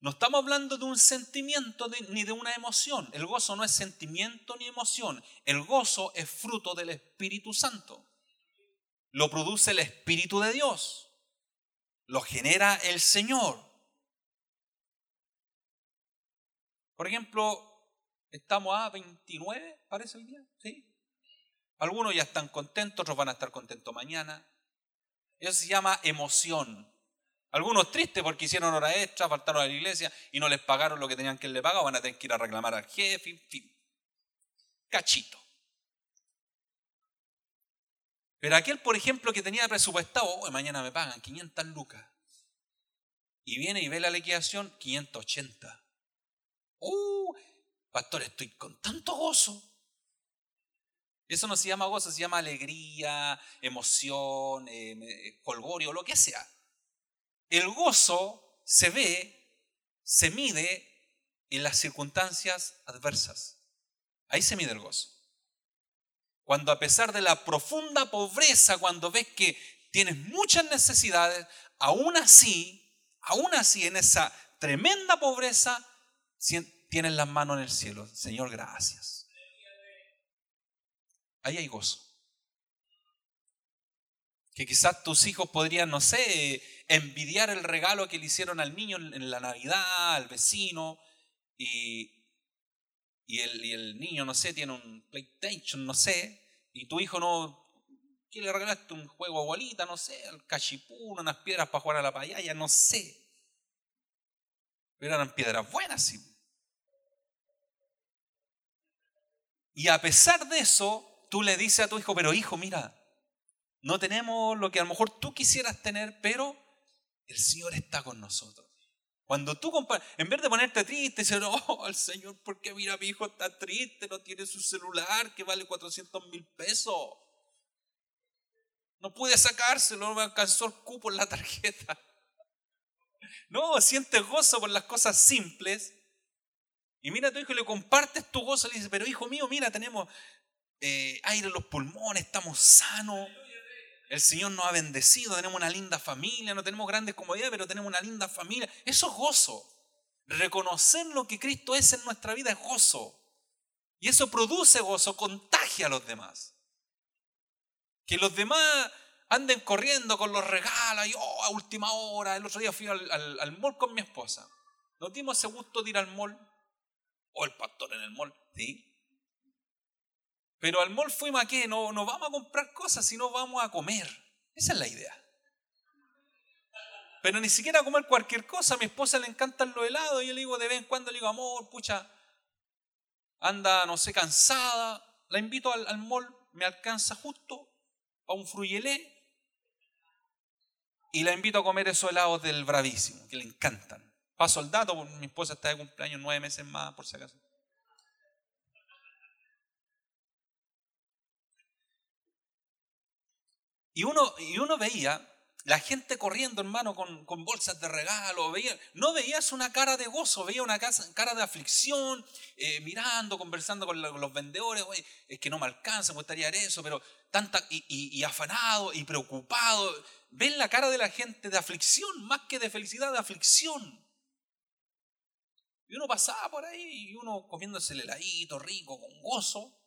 no estamos hablando de un sentimiento ni de una emoción. El gozo no es sentimiento ni emoción. El gozo es fruto del Espíritu Santo. Lo produce el Espíritu de Dios. Lo genera el Señor. Por ejemplo, estamos a 29, parece el día, ¿sí? Algunos ya están contentos, otros van a estar contentos mañana. Eso se llama emoción. Algunos tristes porque hicieron hora extra, faltaron a la iglesia y no les pagaron lo que tenían que le pagar, van a tener que ir a reclamar al jefe, en fin. Cachito. Pero aquel, por ejemplo, que tenía presupuestado, oh, mañana me pagan 500 lucas. Y viene y ve la liquidación, 580. ¡Uh! Pastor, estoy con tanto gozo. Eso no se llama gozo, se llama alegría, emoción, eh, colgorio, lo que sea. El gozo se ve, se mide en las circunstancias adversas. Ahí se mide el gozo. Cuando a pesar de la profunda pobreza, cuando ves que tienes muchas necesidades, aún así, aún así en esa tremenda pobreza, tienes las manos en el cielo. Señor, gracias. Ahí hay gozo. Que quizás tus hijos podrían, no sé, envidiar el regalo que le hicieron al niño en la Navidad, al vecino, y, y, el, y el niño, no sé, tiene un PlayStation, no sé, y tu hijo no, ¿qué le regalaste? Un juego abuelita, no sé, al cachipún, unas piedras para jugar a la payaya, no sé. Pero eran piedras buenas, sí. Y a pesar de eso, tú le dices a tu hijo, pero hijo, mira, no tenemos lo que a lo mejor tú quisieras tener, pero el Señor está con nosotros. Cuando tú en vez de ponerte triste, dices, oh, el Señor, ¿por qué mira mi hijo está triste? No tiene su celular que vale 400 mil pesos. No pude sacárselo, no me alcanzó el cupo en la tarjeta. No, sientes gozo por las cosas simples. Y mira a tu hijo y le compartes tu gozo. Le dices, pero hijo mío, mira, tenemos eh, aire en los pulmones, estamos sanos. El Señor nos ha bendecido, tenemos una linda familia, no tenemos grandes comodidades, pero tenemos una linda familia. Eso es gozo. Reconocer lo que Cristo es en nuestra vida es gozo. Y eso produce gozo, contagia a los demás. Que los demás anden corriendo con los regalos y oh, a última hora. El otro día fui al, al, mall con mi esposa. Nos dimos ese gusto de ir al mall. O el pastor en el mall, ¿sí? Pero al mall fuimos a qué? No, no vamos a comprar cosas, sino vamos a comer. Esa es la idea. Pero ni siquiera a comer cualquier cosa. A mi esposa le encantan los helados y yo le digo de vez en cuando, le digo, amor, pucha, anda, no sé, cansada. La invito al, al mall, me alcanza justo a un fruyelé y la invito a comer esos helados del bravísimo, que le encantan. Paso el dato, mi esposa está de cumpleaños nueve meses más, por si acaso. Y uno, y uno veía la gente corriendo, hermano, con, con bolsas de regalo. Veía, no veías una cara de gozo, veía una cara de aflicción, eh, mirando, conversando con, los vendedores. es que no me alcanza, me gustaría eso, pero tanta. Y, y, afanado y preocupado. Ven la cara de la gente de aflicción, más que de felicidad, de aflicción. Y uno pasaba por ahí y uno comiéndose el heladito rico, con gozo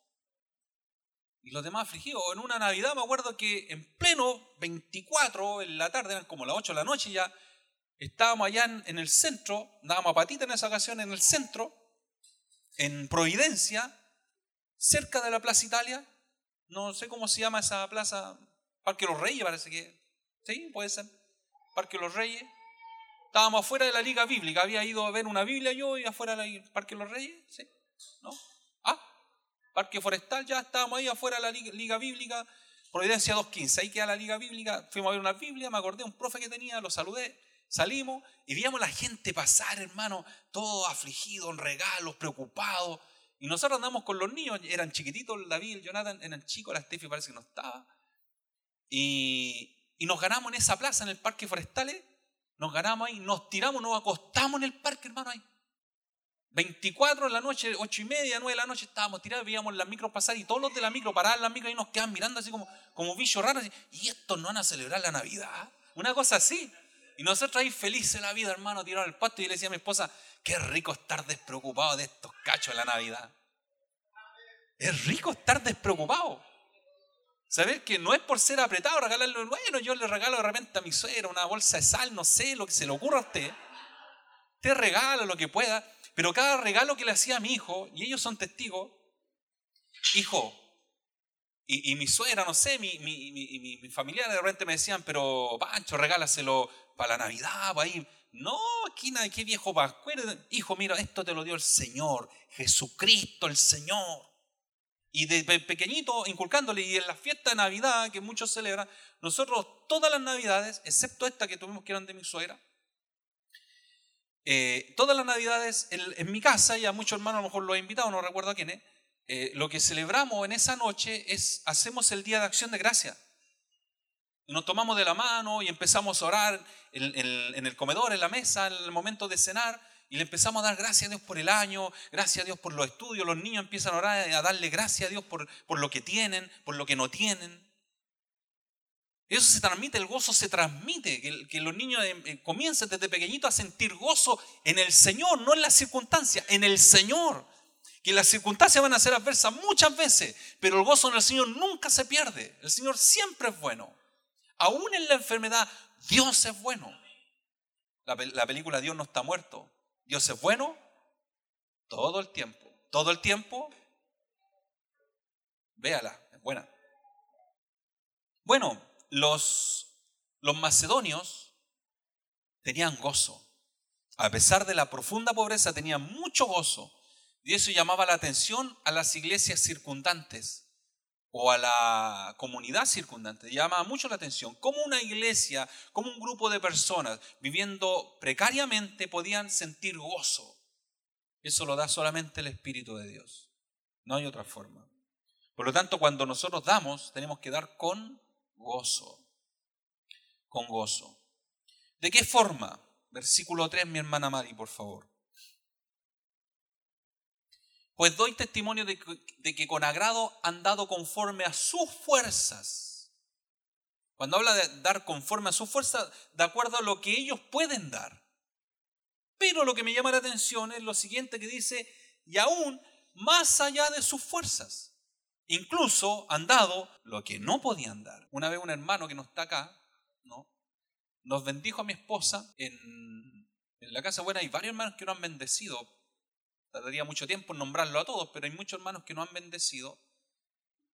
y los demás afligidos. En una Navidad me acuerdo que en pleno 24 en la tarde, eran como las 8 de la noche ya, estábamos allá en, el centro, dábamos a patita en esa ocasión en el centro, en Providencia, cerca de la Plaza Italia, no sé cómo se llama esa plaza, Parque Los Reyes parece que, sí, puede ser, Parque Los Reyes. Estábamos afuera de la Liga Bíblica. Había ido a ver una Biblia yo y afuera del Parque Los Reyes. ¿Sí? ¿No? Parque Forestal, ya estábamos ahí afuera de la Liga, Bíblica. Providencia 2.15. Ahí queda la Liga Bíblica. Fuimos a ver una Biblia, me acordé un profe que tenía, lo saludé. Salimos y veíamos la gente pasar, hermano, todo afligido, en regalos, preocupados. Y nosotros andamos con los niños, eran chiquititos, David, el Jonathan, eran chicos, la Steffi parece que no estaba. Y, nos ganamos en esa plaza, en el Parque Forestales, nos ganamos ahí, nos tiramos, nos acostamos en el parque, hermano, ahí. 24 de la noche, 8 y media, 9 de la noche estábamos tirados, veíamos las micros pasar y todos los de la micro paraban las micros y nos quedaban mirando así como, como bichos raros. y estos no van a celebrar la Navidad. Una cosa así. Y nosotros ahí felices la vida, hermano, tiraron el pasto y yo le decía a mi esposa, qué rico estar despreocupado de estos cachos de la Navidad. Es rico estar despreocupado. Saber que no es por ser apretado regalarle, bueno, yo le regalo de repente a mi suegra una bolsa de sal, no sé, lo que se le ocurra a usted. Te regalo lo que pueda, pero cada regalo que le hacía a mi hijo, y ellos son testigos, hijo, y, mi suegra, no sé, mi, mi, mi, mi, de repente me decían, pero Pancho, regálaselo para la Navidad, para ahí. No, aquí nada, qué viejo pascuero. Hijo, mira, esto te lo dio el Señor, Jesucristo el Señor. Y de pequeñito, inculcándole, y en la fiesta de Navidad que muchos celebran, nosotros todas las Navidades, excepto esta que tuvimos que eran de mi suegra, eh, todas las Navidades en, mi casa, y a muchos hermanos a lo mejor lo he invitado, no recuerdo a quién eh, lo que celebramos en esa noche es, hacemos el Día de Acción de Gracia. Nos tomamos de la mano y empezamos a orar en, el comedor, en la mesa, en el momento de cenar, y le empezamos a dar gracias a Dios por el año, gracias a Dios por los estudios, los niños empiezan a orar, a darle gracias a Dios por, por lo que tienen, por lo que no tienen. Eso se transmite, el gozo se transmite, que, los niños eh, eh, comiencen desde pequeñitos a sentir gozo en el Señor, no en las circunstancias, en el Señor que las circunstancias van a ser adversas muchas veces, pero el gozo en el Señor nunca se pierde. El Señor siempre es bueno. Aún en la enfermedad, Dios es bueno. La, la película Dios no está muerto. Dios es bueno todo el tiempo. Todo el tiempo. Véala, es buena. Bueno, los, los macedonios tenían gozo. A pesar de la profunda pobreza, tenían mucho gozo y eso llamaba la atención a las iglesias circundantes o a la comunidad circundante. Llamaba mucho la atención cómo una iglesia, cómo un grupo de personas viviendo precariamente podían sentir gozo. Eso lo da solamente el Espíritu de Dios. No hay otra forma. Por lo tanto, cuando nosotros damos, tenemos que dar con gozo. Con gozo. ¿De qué forma? Versículo 3, mi hermana Mari, por favor. Pues doy testimonio de que, con agrado han dado conforme a sus fuerzas. Cuando habla de dar conforme a sus fuerzas, de acuerdo a lo que ellos pueden dar. Pero lo que me llama la atención es lo siguiente que dice, y aún más allá de sus fuerzas. Incluso han dado lo que no podían dar. Una vez un hermano que no está acá, ¿no? Nos bendijo a mi esposa en, la casa buena. Hay varios hermanos que nos han bendecido Tardaría mucho tiempo en nombrarlo a todos, pero hay muchos hermanos que no han bendecido.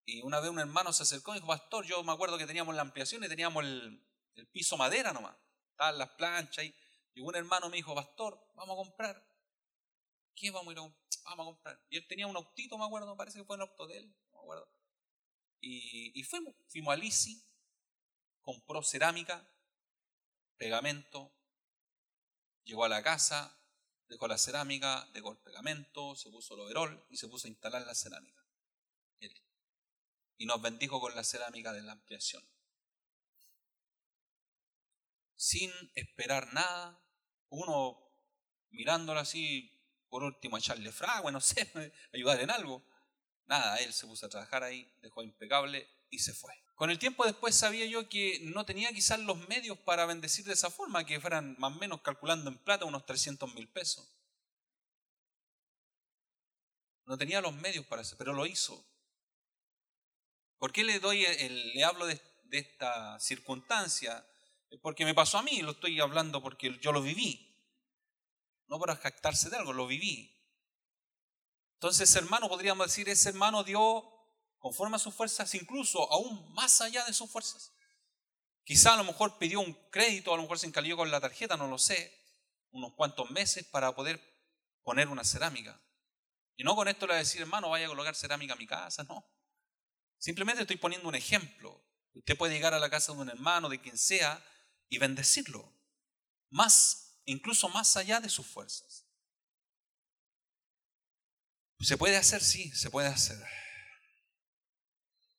Y una vez un hermano se acercó y dijo, pastor, yo me acuerdo que teníamos la ampliación y teníamos el, piso madera nomás. Estaban las planchas y, y un hermano me dijo, pastor, vamos a comprar. ¿Qué vamos a ir a, vamos a comprar? Y él tenía un autito, me acuerdo, parece que fue el auto de él, y fuimos, fuimos a Lisi, compró cerámica, pegamento, llegó a la casa, dejó la cerámica, dejó el pegamento, se puso el overol y se puso a instalar la cerámica. Y nos bendijo con la cerámica de la ampliación. Sin esperar nada, uno mirándolo así, por último echarle fragua, no sé, ayudar en algo. Nada, él se puso a trabajar ahí, dejó impecable y se fue. Con el tiempo después sabía yo que no tenía quizás los medios para bendecir de esa forma, que fueran más o menos calculando en plata unos 300 mil pesos. No tenía los medios para eso, pero lo hizo. ¿Por qué le, doy le hablo de, de esta circunstancia? Porque me pasó a mí, lo estoy hablando porque yo lo viví. No para jactarse de algo, lo viví. Entonces, hermano, podríamos decir, ese hermano dio conforme a sus fuerzas, incluso aún más allá de sus fuerzas. Quizá a lo mejor pidió un crédito, a lo mejor se encalió con la tarjeta, no lo sé. unos cuantos meses para poder poner una cerámica. Y no con esto le voy a decir, hermano, vaya a colocar cerámica a mi casa, no. Simplemente estoy poniendo un ejemplo. Usted puede llegar a la casa de un hermano, de quien sea, y bendecirlo. Más, incluso más allá de sus fuerzas. ¿Se puede hacer? Sí, se puede hacer.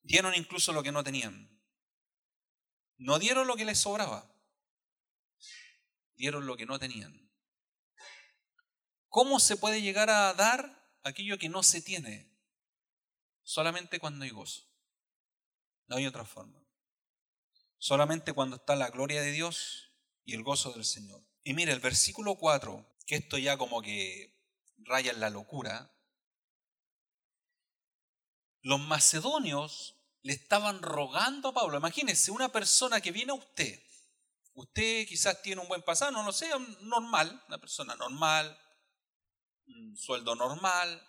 Dieron incluso lo que no tenían. No dieron lo que les sobraba. Dieron lo que no tenían. ¿Cómo se puede llegar a dar aquello que no se tiene? Solamente cuando hay gozo. No hay otra forma. Solamente cuando está la gloria de Dios y el gozo del Señor. Y mire, el versículo 4, que esto ya como que raya en la locura, los macedonios le estaban rogando a Pablo. Imagínense, una persona que viene a usted. Usted quizás tiene un buen pasado, no lo sé, normal, una persona normal, un sueldo normal,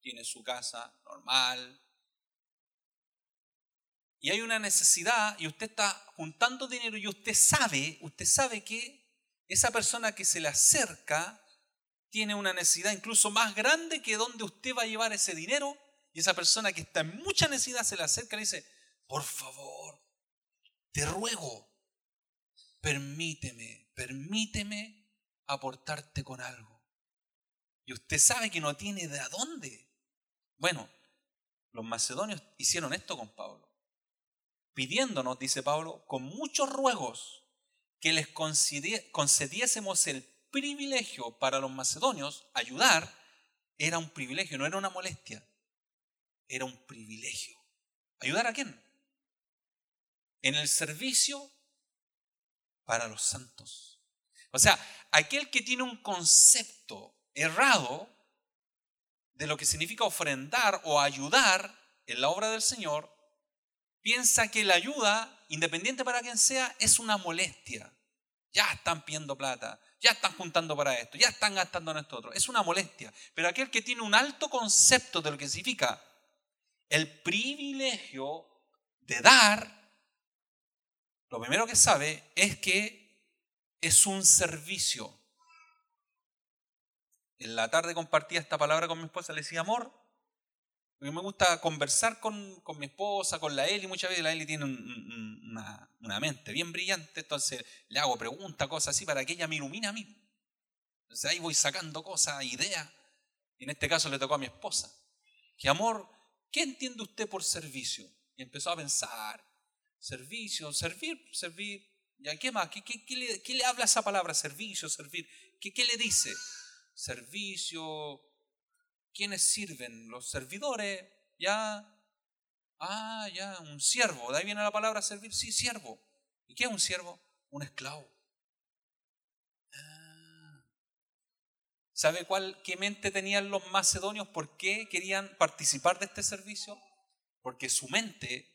tiene su casa normal. Y hay una necesidad y usted está juntando dinero y usted sabe, usted sabe que esa persona que se le acerca tiene una necesidad incluso más grande que donde usted va a llevar ese dinero y esa persona que está en mucha necesidad se le acerca y le dice, por favor, te ruego, permíteme, permíteme aportarte con algo. Y usted sabe que no tiene de dónde. Bueno, los macedonios hicieron esto con Pablo, pidiéndonos, dice Pablo, con muchos ruegos que les concediésemos el privilegio para los macedonios, ayudar, era un privilegio, no era una molestia era un privilegio. ¿Ayudar a quién? En el servicio para los santos. O sea, aquel que tiene un concepto errado de lo que significa ofrendar o ayudar en la obra del Señor, piensa que la ayuda, independiente para quien sea, es una molestia. Ya están pidiendo plata, ya están juntando para esto, ya están gastando en esto otro. Es una molestia. Pero aquel que tiene un alto concepto de lo que significa el privilegio de dar, lo primero que sabe es que es un servicio. En la tarde compartía esta palabra con mi esposa, le decía amor, porque me gusta conversar con, mi esposa, con la Eli, muchas veces la Eli tiene una, una, mente bien brillante, entonces le hago preguntas, cosas así, para que ella me ilumine a mí. Entonces ahí voy sacando cosas, ideas, y en este caso le tocó a mi esposa, que amor, ¿Qué entiende usted por servicio? Y empezó a pensar, servicio, servir, servir. ¿Ya qué más? ¿Qué, le, habla esa palabra? Servicio, servir. ¿Qué, ¿Qué le dice? Servicio. ¿Quiénes sirven? Los servidores. Ya. Ah, ya, un siervo. De ahí viene la palabra servir. Sí, siervo. ¿Y qué es un siervo? Un esclavo. ¿Sabe cuál, qué mente tenían los macedonios? ¿Por qué querían participar de este servicio? Porque su mente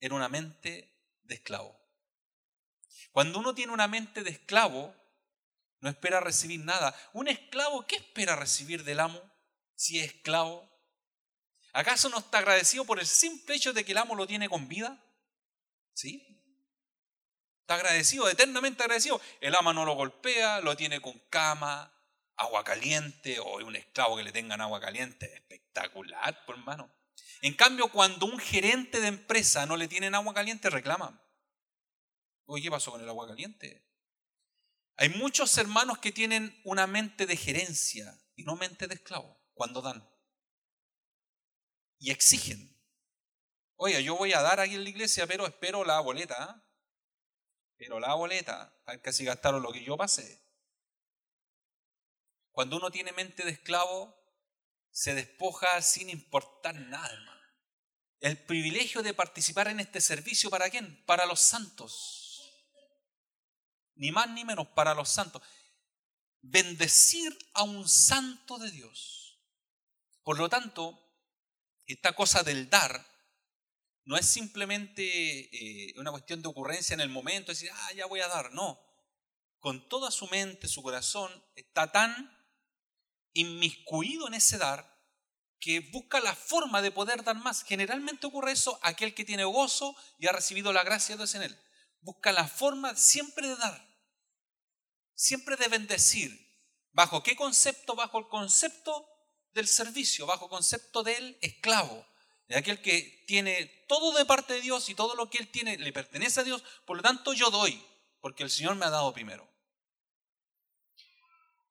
era una mente de esclavo. Cuando uno tiene una mente de esclavo, no espera recibir nada. Un esclavo, ¿qué espera recibir del amo si es esclavo? ¿Acaso no está agradecido por el simple hecho de que el amo lo tiene con vida? ¿Sí? Está agradecido, eternamente agradecido. El amo no lo golpea, lo tiene con cama, agua caliente o un esclavo que le tengan agua caliente, espectacular, por hermano. En cambio, cuando un gerente de empresa no le tienen agua caliente, reclaman. Oye, ¿qué pasó con el agua caliente? Hay muchos hermanos que tienen una mente de gerencia y no mente de esclavo cuando dan. Y exigen. Oye, yo voy a dar aquí en la iglesia, pero espero la boleta. ¿ah? Pero la boleta, casi gastaron lo que yo pasé. Cuando uno tiene mente de esclavo, se despoja sin importar nada, hermano. El privilegio de participar en este servicio, ¿para quién? Para los santos. Ni más ni menos, para los santos. Bendecir a un santo de Dios. Por lo tanto, esta cosa del dar no es simplemente eh, una cuestión de ocurrencia en el momento, decir, ah, ya voy a dar. No. Con toda su mente, su corazón, está tan inmiscuido en ese dar que busca la forma de poder dar más. Generalmente ocurre eso aquel que tiene gozo y ha recibido la gracia de Dios en él. Busca la forma siempre de dar, siempre de bendecir, ¿Bajo qué concepto? Bajo el concepto del servicio, bajo el concepto del esclavo, de aquel que tiene todo de parte de Dios y todo lo que él tiene le pertenece a Dios, por lo tanto yo doy, porque el Señor me ha dado primero.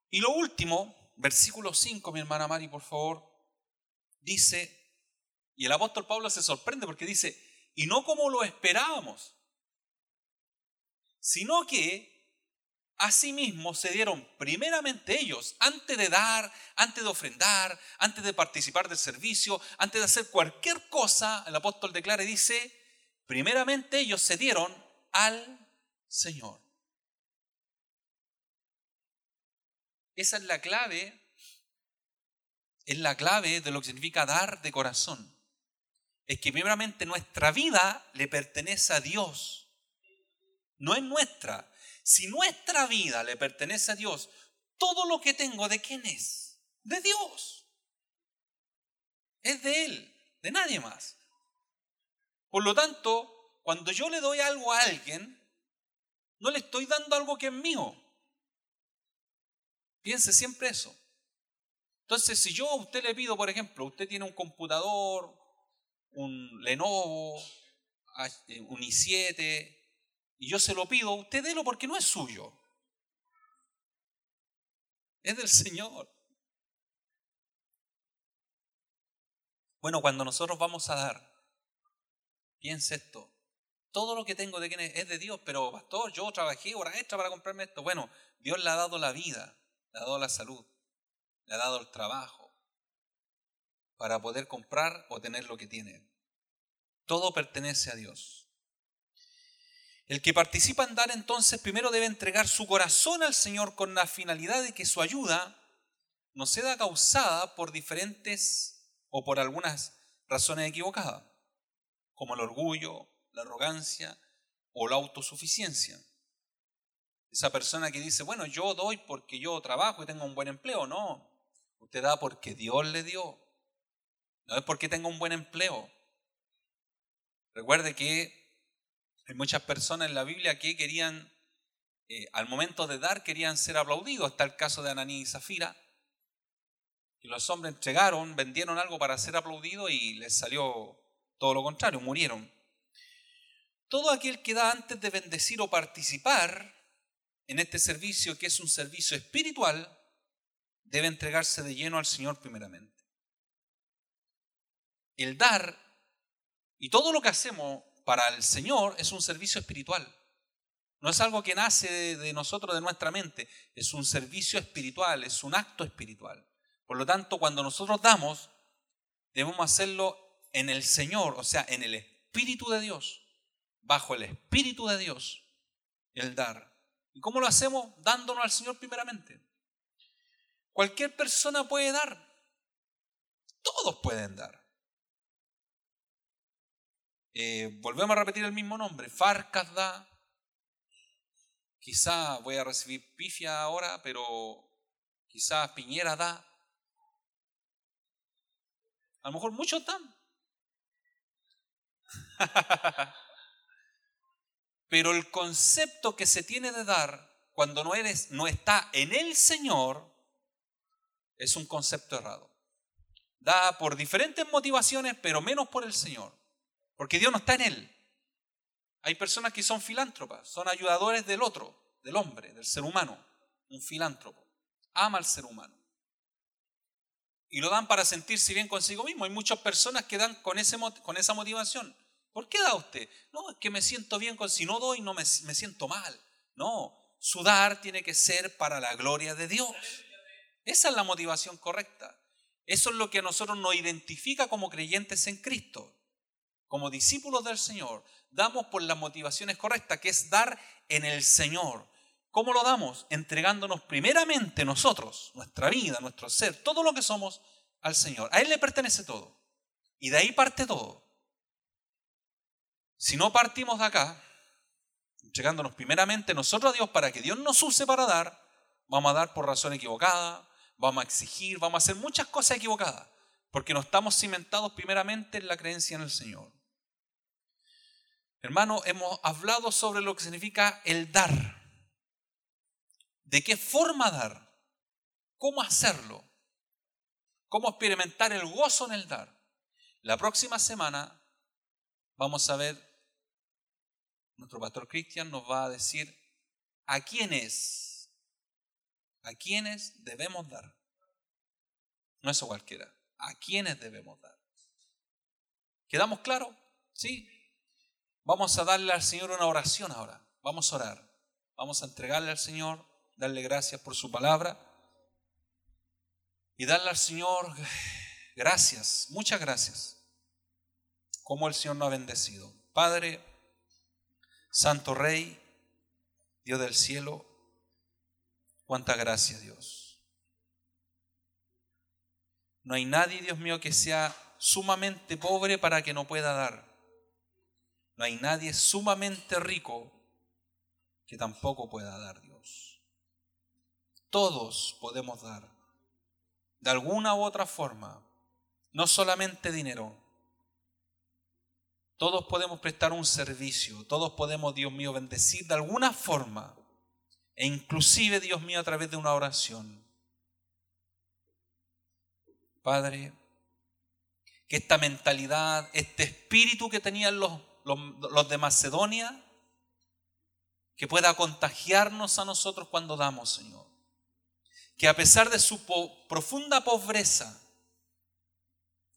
Y lo último, versículo 5, mi hermana Mari, por favor, dice, y el apóstol Pablo se sorprende porque dice, y no como lo esperábamos, sino que asimismo se dieron primeramente ellos, antes de dar, antes de ofrendar, antes de participar del servicio, antes de hacer cualquier cosa, el apóstol declara y dice, primeramente ellos se dieron al Señor. Esa es la clave, es la clave de lo que significa dar de corazón. Es que primeramente nuestra vida le pertenece a Dios, no es nuestra. Si nuestra vida le pertenece a Dios, todo lo que tengo, ¿de quién es? De Dios. Es de Él, de nadie más. Por lo tanto, cuando yo le doy algo a alguien, no le estoy dando algo que es mío. Piense siempre eso. Entonces, si yo a usted le pido, por ejemplo, usted tiene un computador, un Lenovo, eh, un i7, y yo se lo pido, usted délo porque no es suyo. Es del Señor. Bueno, cuando nosotros vamos a dar, piense esto. Todo lo que tengo de quién es, es de Dios, pero pastor, yo trabajé hora extra para comprarme esto. Bueno, Dios le ha dado la vida, le ha dado la salud, le ha dado el trabajo para poder comprar o tener lo que tiene. Todo pertenece a Dios. El que participa en dar entonces primero debe entregar su corazón al Señor con la finalidad de que su ayuda no sea causada por diferentes o por algunas razones equivocadas, como el orgullo, la arrogancia o la autosuficiencia. Esa persona que dice, bueno, yo doy porque yo trabajo y tengo un buen empleo, no. Usted da porque Dios le dio. No es porque tenga un buen empleo. Recuerde que hay muchas personas en la Biblia que querían, eh, al momento de dar, querían ser aplaudidos. Está el caso de Ananí y Zafira. Y los hombres entregaron, vendieron algo para ser aplaudidos y les salió todo lo contrario, murieron. Todo aquel que da antes de bendecir o participar en este servicio, que es un servicio espiritual, debe entregarse de lleno al Señor primeramente. El dar y todo lo que hacemos para el Señor es un servicio espiritual. No es algo que nace de nosotros, de nuestra mente. Es un servicio espiritual, es un acto espiritual. Por lo tanto, cuando nosotros damos, debemos hacerlo en el Señor, o sea, en el Espíritu de Dios, bajo el Espíritu de Dios, el dar. ¿Y cómo lo hacemos? Dándonos al Señor primeramente. Cualquier persona puede dar. Todos pueden dar. Eh, volvemos a repetir el mismo nombre, Farcas da. Quizá voy a recibir pifia ahora, pero quizás Piñera da. A lo mejor muchos dan. pero el concepto que se tiene de dar cuando no eres, no está en el Señor, es un concepto errado. Da por diferentes motivaciones, pero menos por el Señor. Porque Dios no está en él. Hay personas que son filántropas, son ayudadores del otro, del hombre, del ser humano. Un filántropo. Ama al ser humano. Y lo dan para sentirse bien consigo mismo. Hay muchas personas que dan con, ese, con esa motivación. ¿Por qué da usted? No, es que me siento bien con si no doy, no me, me siento mal. No, su dar tiene que ser para la gloria de Dios. Esa es la motivación correcta. Eso es lo que a nosotros nos identifica como creyentes en Cristo como discípulos del Señor, damos por las motivaciones correctas, que es dar en el Señor. ¿Cómo lo damos? Entregándonos primeramente nosotros, nuestra vida, nuestro ser, todo lo que somos al Señor. A Él le pertenece todo. Y de ahí parte todo. Si no partimos de acá, entregándonos primeramente nosotros a Dios para que Dios nos use para dar, vamos a dar por razón equivocada, vamos a exigir, vamos a hacer muchas cosas equivocadas, porque no estamos cimentados primeramente en la creencia en el Señor. Hermano, hemos hablado sobre lo que significa el dar. ¿De qué forma dar? cómo hacerlo, cómo experimentar el gozo en el dar. La próxima semana vamos a ver, nuestro pastor Cristian nos va a decir a quiénes, a quiénes debemos dar. No eso cualquiera, a quiénes debemos dar. ¿Quedamos claros? Sí. Vamos a darle al Señor una oración ahora. Vamos a orar. Vamos a entregarle al Señor, darle gracias por su palabra y darle al Señor gracias, muchas gracias, como el Señor nos ha bendecido. Padre, Santo Rey, Dios del cielo, cuánta gracia Dios. No hay nadie, Dios mío, que sea sumamente pobre para que no pueda dar. No hay nadie sumamente rico que tampoco pueda dar Dios. Todos podemos dar, de alguna u otra forma, no solamente dinero. Todos podemos prestar un servicio, todos podemos, Dios mío, bendecir de alguna forma, e inclusive, Dios mío, a través de una oración. Padre, que esta mentalidad, este espíritu que tenían los, los, de Macedonia, que pueda contagiarnos a nosotros cuando damos, Señor. Que a pesar de su profunda pobreza,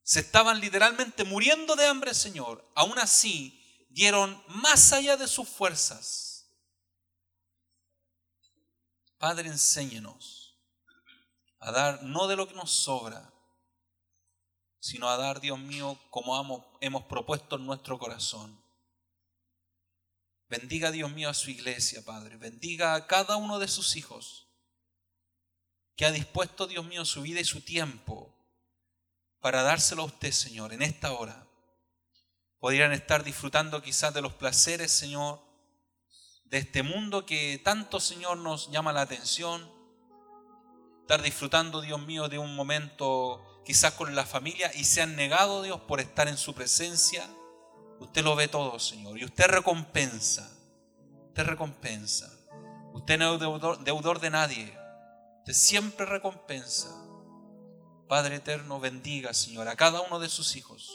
se estaban literalmente muriendo de hambre, Señor. Aún así, dieron más allá de sus fuerzas. Padre, enséñenos a dar no de lo que nos sobra, sino a dar, Dios mío, como hemos propuesto en nuestro corazón. Bendiga Dios mío a su iglesia, Padre. Bendiga a cada uno de sus hijos que ha dispuesto, Dios mío, su vida y su tiempo para dárselo a usted, Señor, en esta hora. Podrían estar disfrutando quizás de los placeres, Señor, de este mundo que tanto, Señor, nos llama la atención. Estar disfrutando, Dios mío, de un momento quizás con la familia y se han negado, Dios, por estar en su presencia Usted lo ve todo, Señor. Y usted recompensa. Usted recompensa. Usted no es deudor, deudor de nadie. Usted siempre recompensa. Padre eterno, bendiga, Señor, a cada uno de sus hijos.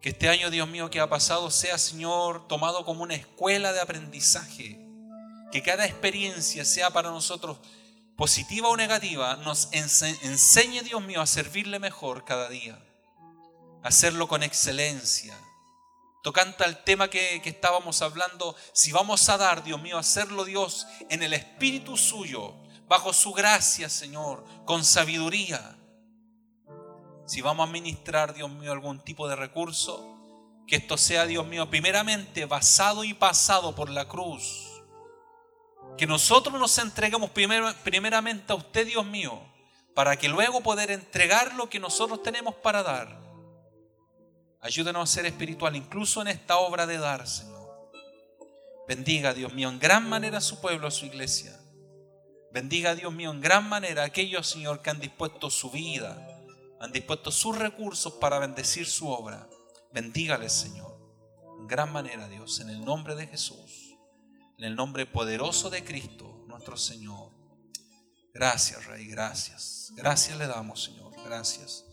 Que este año, Dios mío, que ha pasado sea, Señor, tomado como una escuela de aprendizaje. Que cada experiencia sea para nosotros positiva o negativa, nos enseñe, Dios mío, a servirle mejor cada día hacerlo con excelencia. Tocante al tema que, estábamos hablando, si vamos a dar, Dios mío, hacerlo Dios en el Espíritu suyo, bajo su gracia, Señor, con sabiduría. Si vamos a ministrar, Dios mío, algún tipo de recurso, que esto sea, Dios mío, primeramente basado y pasado por la cruz. Que nosotros nos entreguemos primero, primeramente a usted, Dios mío, para que luego poder entregar lo que nosotros tenemos para dar Ayúdanos a ser espiritual, incluso en esta obra de dar, Señor. Bendiga, Dios mío, en gran manera a su pueblo, a su iglesia. Bendiga, Dios mío, en gran manera a aquellos, Señor, que han dispuesto su vida, han dispuesto sus recursos para bendecir su obra. Bendígales, Señor, en gran manera, Dios, en el nombre de Jesús, en el nombre poderoso de Cristo, nuestro Señor. Gracias, Rey, gracias. Gracias le damos, Señor, gracias.